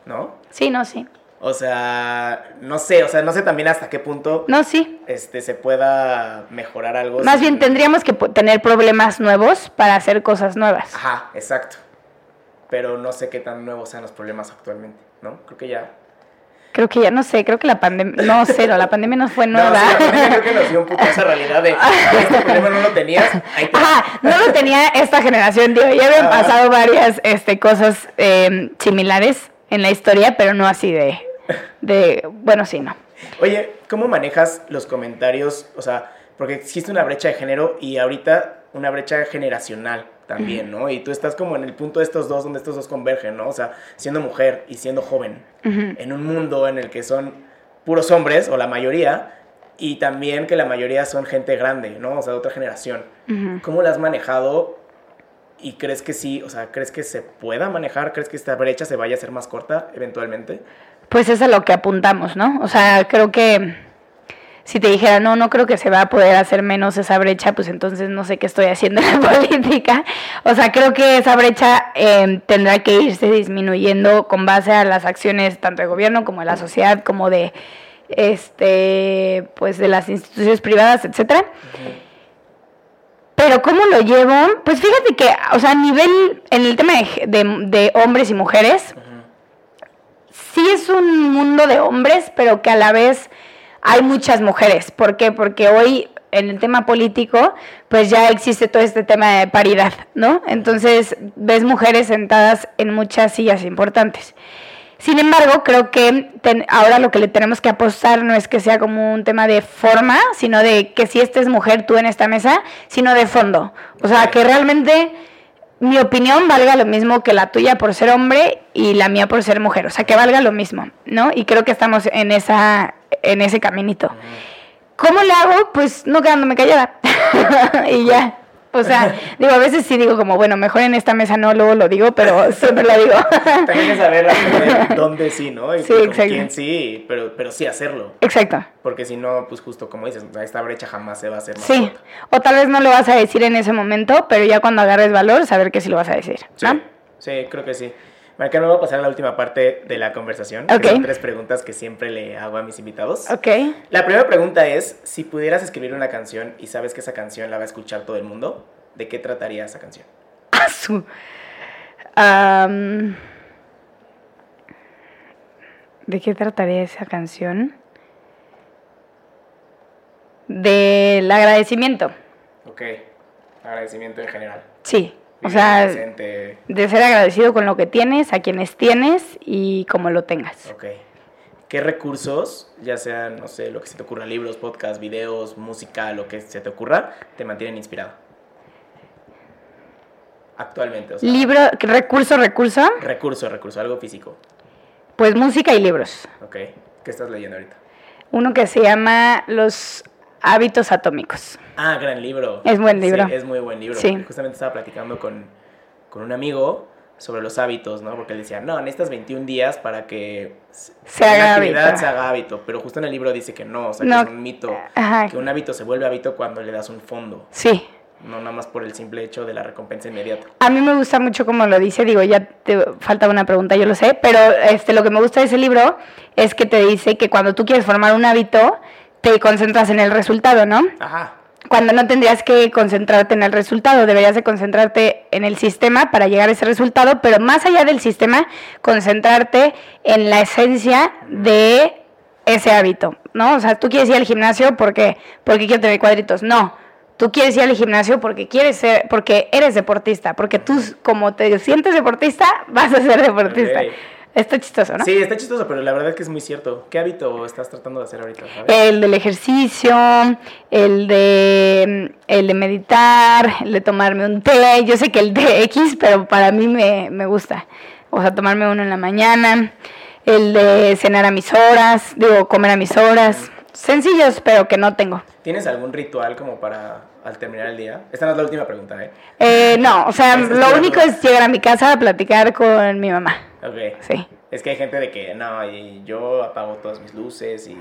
¿no? Sí, no, sí. O sea, no sé, o sea, no sé también hasta qué punto No, sí. este, se pueda mejorar algo. Más sin- bien tendríamos que tener problemas nuevos para hacer cosas nuevas. Ajá, exacto. Pero no sé qué tan nuevos sean los problemas actualmente, ¿no? Creo que ya. Creo que ya no sé, creo que la pandemia, no, cero, la pandemia no fue No, nueva. sí, la pandemia creo que nos dio un poco esa realidad de este problema no lo tenías. Ahí te Ajá, no lo tenía esta generación, digo, ya habían Ajá. pasado varias este, cosas eh, similares en la historia, pero no así de, de, bueno, sí, no. Oye, ¿cómo manejas los comentarios? O sea, porque existe una brecha de género y ahorita una brecha generacional también, ¿no? Y tú estás como en el punto de estos dos, donde estos dos convergen, ¿no? O sea, siendo mujer y siendo joven, en un mundo en el que son puros hombres, o la mayoría, y también que la mayoría son gente grande, ¿no? O sea, de otra generación. ¿Cómo la has manejado? ¿Y crees que sí, o sea, crees que se pueda manejar? ¿Crees que esta brecha se vaya a hacer más corta eventualmente? Pues es a lo que apuntamos, ¿no? O sea, creo que si te dijera, no, no creo que se va a poder hacer menos esa brecha, pues entonces no sé qué estoy haciendo en la política. O sea, creo que esa brecha eh, tendrá que irse disminuyendo con base a las acciones tanto de gobierno como de la sociedad, como de este pues de las instituciones privadas, etcétera. Pero ¿cómo lo llevo? Pues fíjate que, o sea, a nivel, en el tema de, de- de hombres y mujeres, sí es un mundo de hombres, pero que a la vez hay muchas mujeres. ¿Por qué? Porque hoy en el tema político, pues ya existe todo este tema de paridad, ¿no? Entonces ves mujeres sentadas en muchas sillas importantes. Sin embargo, creo que ahora lo que le tenemos que apostar no es que sea como un tema de forma, sino de que si esta es mujer tú en esta mesa, sino de fondo. O sea, que realmente mi opinión valga lo mismo que la tuya por ser hombre y la mía por ser mujer. O sea, que valga lo mismo, ¿no? Y creo que estamos en, esa, en ese caminito. ¿Cómo le hago? Pues no quedándome callada. y ya. O sea, digo, a veces sí digo como, bueno, mejor en esta mesa no, luego lo digo, pero siempre lo digo. También que saber dónde, sí, ¿no? Y Sí, con exacto. quién sí, pero, pero sí hacerlo. Exacto. Porque si no, pues justo como dices, esta brecha jamás se va a hacer más Sí. corta. O tal vez no lo vas a decir en ese momento, pero ya cuando agarres valor, saber que sí lo vas a decir. Sí, ¿no? sí, creo que sí. Marica, me voy a pasar a la última parte de la conversación. que Ok. son tres preguntas que siempre le hago a mis invitados. Ok. La primera pregunta es, si pudieras escribir una canción y sabes que esa canción la va a escuchar todo el mundo, ¿de qué trataría esa canción? Am, ¿De qué trataría esa canción? Del agradecimiento. Ok, agradecimiento en general. Sí. O sea, presente. de ser agradecido con lo que tienes, a quienes tienes y como lo tengas. Ok. ¿Qué recursos, ya sean, no sé, lo que se te ocurra, libros, podcasts, videos, música, lo que se te ocurra, te mantienen inspirado? Actualmente, o sea, Libro, recurso, recurso, recurso, recurso, algo físico. pues música y libros. Ok. ¿Qué estás leyendo ahorita? Uno que se llama Los hábitos atómicos. Ah, gran libro. Es buen libro. Sí, es muy buen libro. Sí. Justamente estaba platicando con, con un amigo sobre los hábitos, ¿no? Porque él decía, no, necesitas 21 días para que Se haga hábito. se haga hábito. Pero justo en el libro dice que no, o sea, No. que es un mito. Ajá. Que un hábito se vuelve hábito cuando le das un fondo. Sí. No nada más por el simple hecho de la recompensa inmediata. A mí me gusta mucho como lo dice, digo, ya te falta una pregunta, yo lo sé, pero este lo que me gusta de ese libro es que te dice que cuando tú quieres formar un hábito, te concentras en el resultado, ¿no? Ajá. Cuando no tendrías que concentrarte en el resultado, deberías de concentrarte en el sistema para llegar a ese resultado, pero más allá del sistema, concentrarte en la esencia de ese hábito, ¿no? O sea, tú quieres ir al gimnasio porque porque quiero tener cuadritos, no. Tú quieres ir al gimnasio porque quieres ser, porque eres deportista, porque tú como te sientes deportista, vas a ser deportista. Ok. Está chistoso, ¿no? Sí, está chistoso, pero la verdad es que es muy cierto. ¿Qué hábito estás tratando de hacer ahorita? ¿sabes? El del ejercicio, el de, el de meditar, el de tomarme un té. Yo sé que el té X, pero para mí me, me gusta. O sea, tomarme uno en la mañana. El de cenar a mis horas, digo, comer a mis horas. Sencillos, pero que no tengo. ¿Tienes algún ritual como para al terminar el día? Esta no es la última pregunta, ¿eh? Eh, no, o sea, Es que lo único es llegar a mi casa a platicar con mi mamá. Ok. Sí. Es que hay gente de que no, y yo apago todas mis luces y,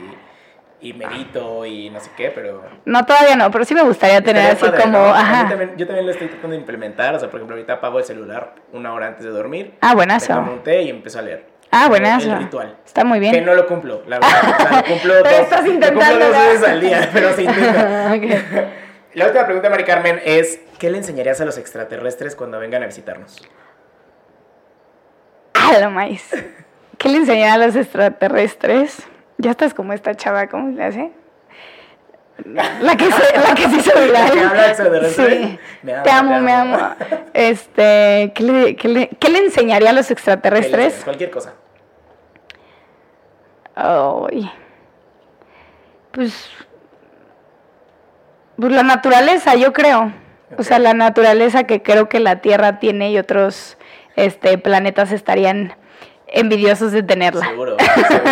y medito y no sé qué, pero... No, todavía no, pero sí me gustaría tener así padre, como... ¿no? Ajá. también- yo también lo estoy tratando de implementar, o sea, por ejemplo, ahorita apago el celular una hora antes de dormir, Ah, me buenazo. tomo un té y empiezo a leer. Ah, buenazo. El ritual. Está muy Que bien. no lo cumplo, la verdad. O sea, lo cumplo Pero dos, estás lo cumplo intentando, dos veces al día, pero se intenta. Ok. La última pregunta, Mari Carmen, es: ¿qué le enseñarías a los extraterrestres cuando vengan a visitarnos? Ah, lo maíz. ¿Qué le enseñará a los extraterrestres? Ya estás como esta chava, ¿cómo le hace? La que se, la que se hizo viral. Sí. Me amo, te amo, me amo. amo. Este, ¿qué le, qué le- qué le enseñaría a los ¿Qué le extraterrestres? Cualquier cosa. Ay. Pues. Pues la naturaleza, yo creo. O sea, la naturaleza que creo que la Tierra tiene y otros este, planetas estarían envidiosos de tenerla. Seguro, seguro,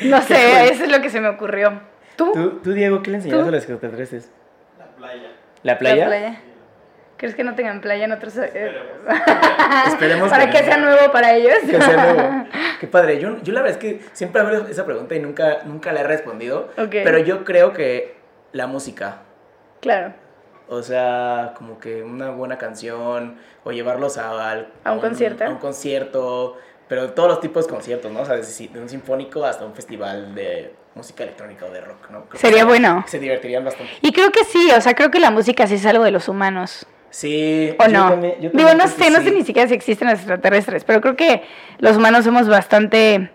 sí. No sé, eso es lo que se me ocurrió. ¿Tú? ¿Tú, tú, Diego, qué le enseñarías ¿Tú? a los extraterrestres? La playa. ¿La La playa? ¿Crees que no tengan playa en otros? eh, Esperemos para que sea nuevo para ellos. Que sea nuevo. Qué padre. Yo, yo la verdad es que siempre hago esa pregunta y nunca, nunca la he respondido. Pero yo creo que la música. Claro. O sea, como que una buena canción o llevarlos a, al- ¿A un concierto? A un concierto, pero todos los tipos de conciertos, ¿no? O sea, desde de un sinfónico hasta un festival de música electrónica o de rock, ¿no? Creo Sería se- bueno. Se divertirían bastante. Y creo que sí, o sea, creo que la música sí es algo de los humanos. Sí. ¿O yo no? también- yo Digo, no sé, no sí. sé ni siquiera si existen los extraterrestres, pero creo que los humanos somos bastante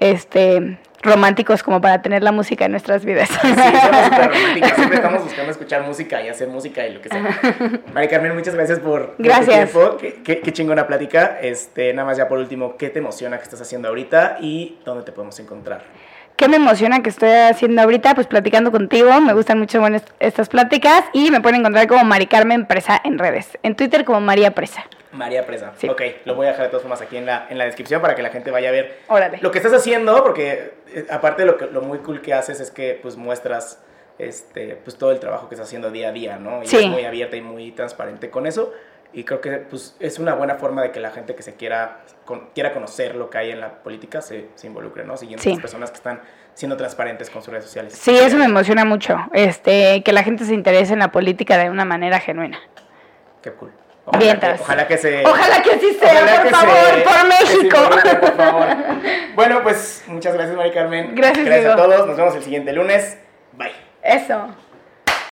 este románticos como para tener la música en nuestras vidas. Sí, somos súper románticos. Siempre estamos buscando escuchar música y hacer música y lo que sea. Mari Carmen, muchas gracias por, por tu Gracias. tiempo. Qué- qué chingona plática. Este, nada más ya por último, ¿qué te emociona que estás haciendo ahorita y dónde te podemos encontrar? ¿Qué me emociona que estoy haciendo ahorita? Pues platicando contigo, me gustan mucho bueno, estas pláticas y me pueden encontrar como Mari Carmen Presa en redes, en Twitter como María Presa. María Presa. Sí. Ok, lo voy a dejar de todas formas aquí en la, en la descripción para que la gente vaya a ver Órale. lo que estás haciendo, porque eh, aparte lo, que, lo muy cool que haces es que pues muestras este, pues, todo el trabajo que estás haciendo día a día, ¿no? Y Sí. es muy abierta y muy transparente con eso. Y creo que pues, es una buena forma de que la gente que se quiera, con- quiera conocer lo que hay en la política se, se involucre, ¿no? Siguiendo Sí. a las personas que están siendo transparentes con sus redes sociales. Sí, eso me emociona mucho, este, que la gente se interese en la política de una manera genuina. Qué cool. Vientas. que, ojalá que se... Ojalá que así sea, Ojalá por favor, se- por se México. por favor. Bueno, pues muchas gracias, Mari Carmen. Gracias, Gracias a todos. Nos vemos el siguiente lunes. Bye. Eso.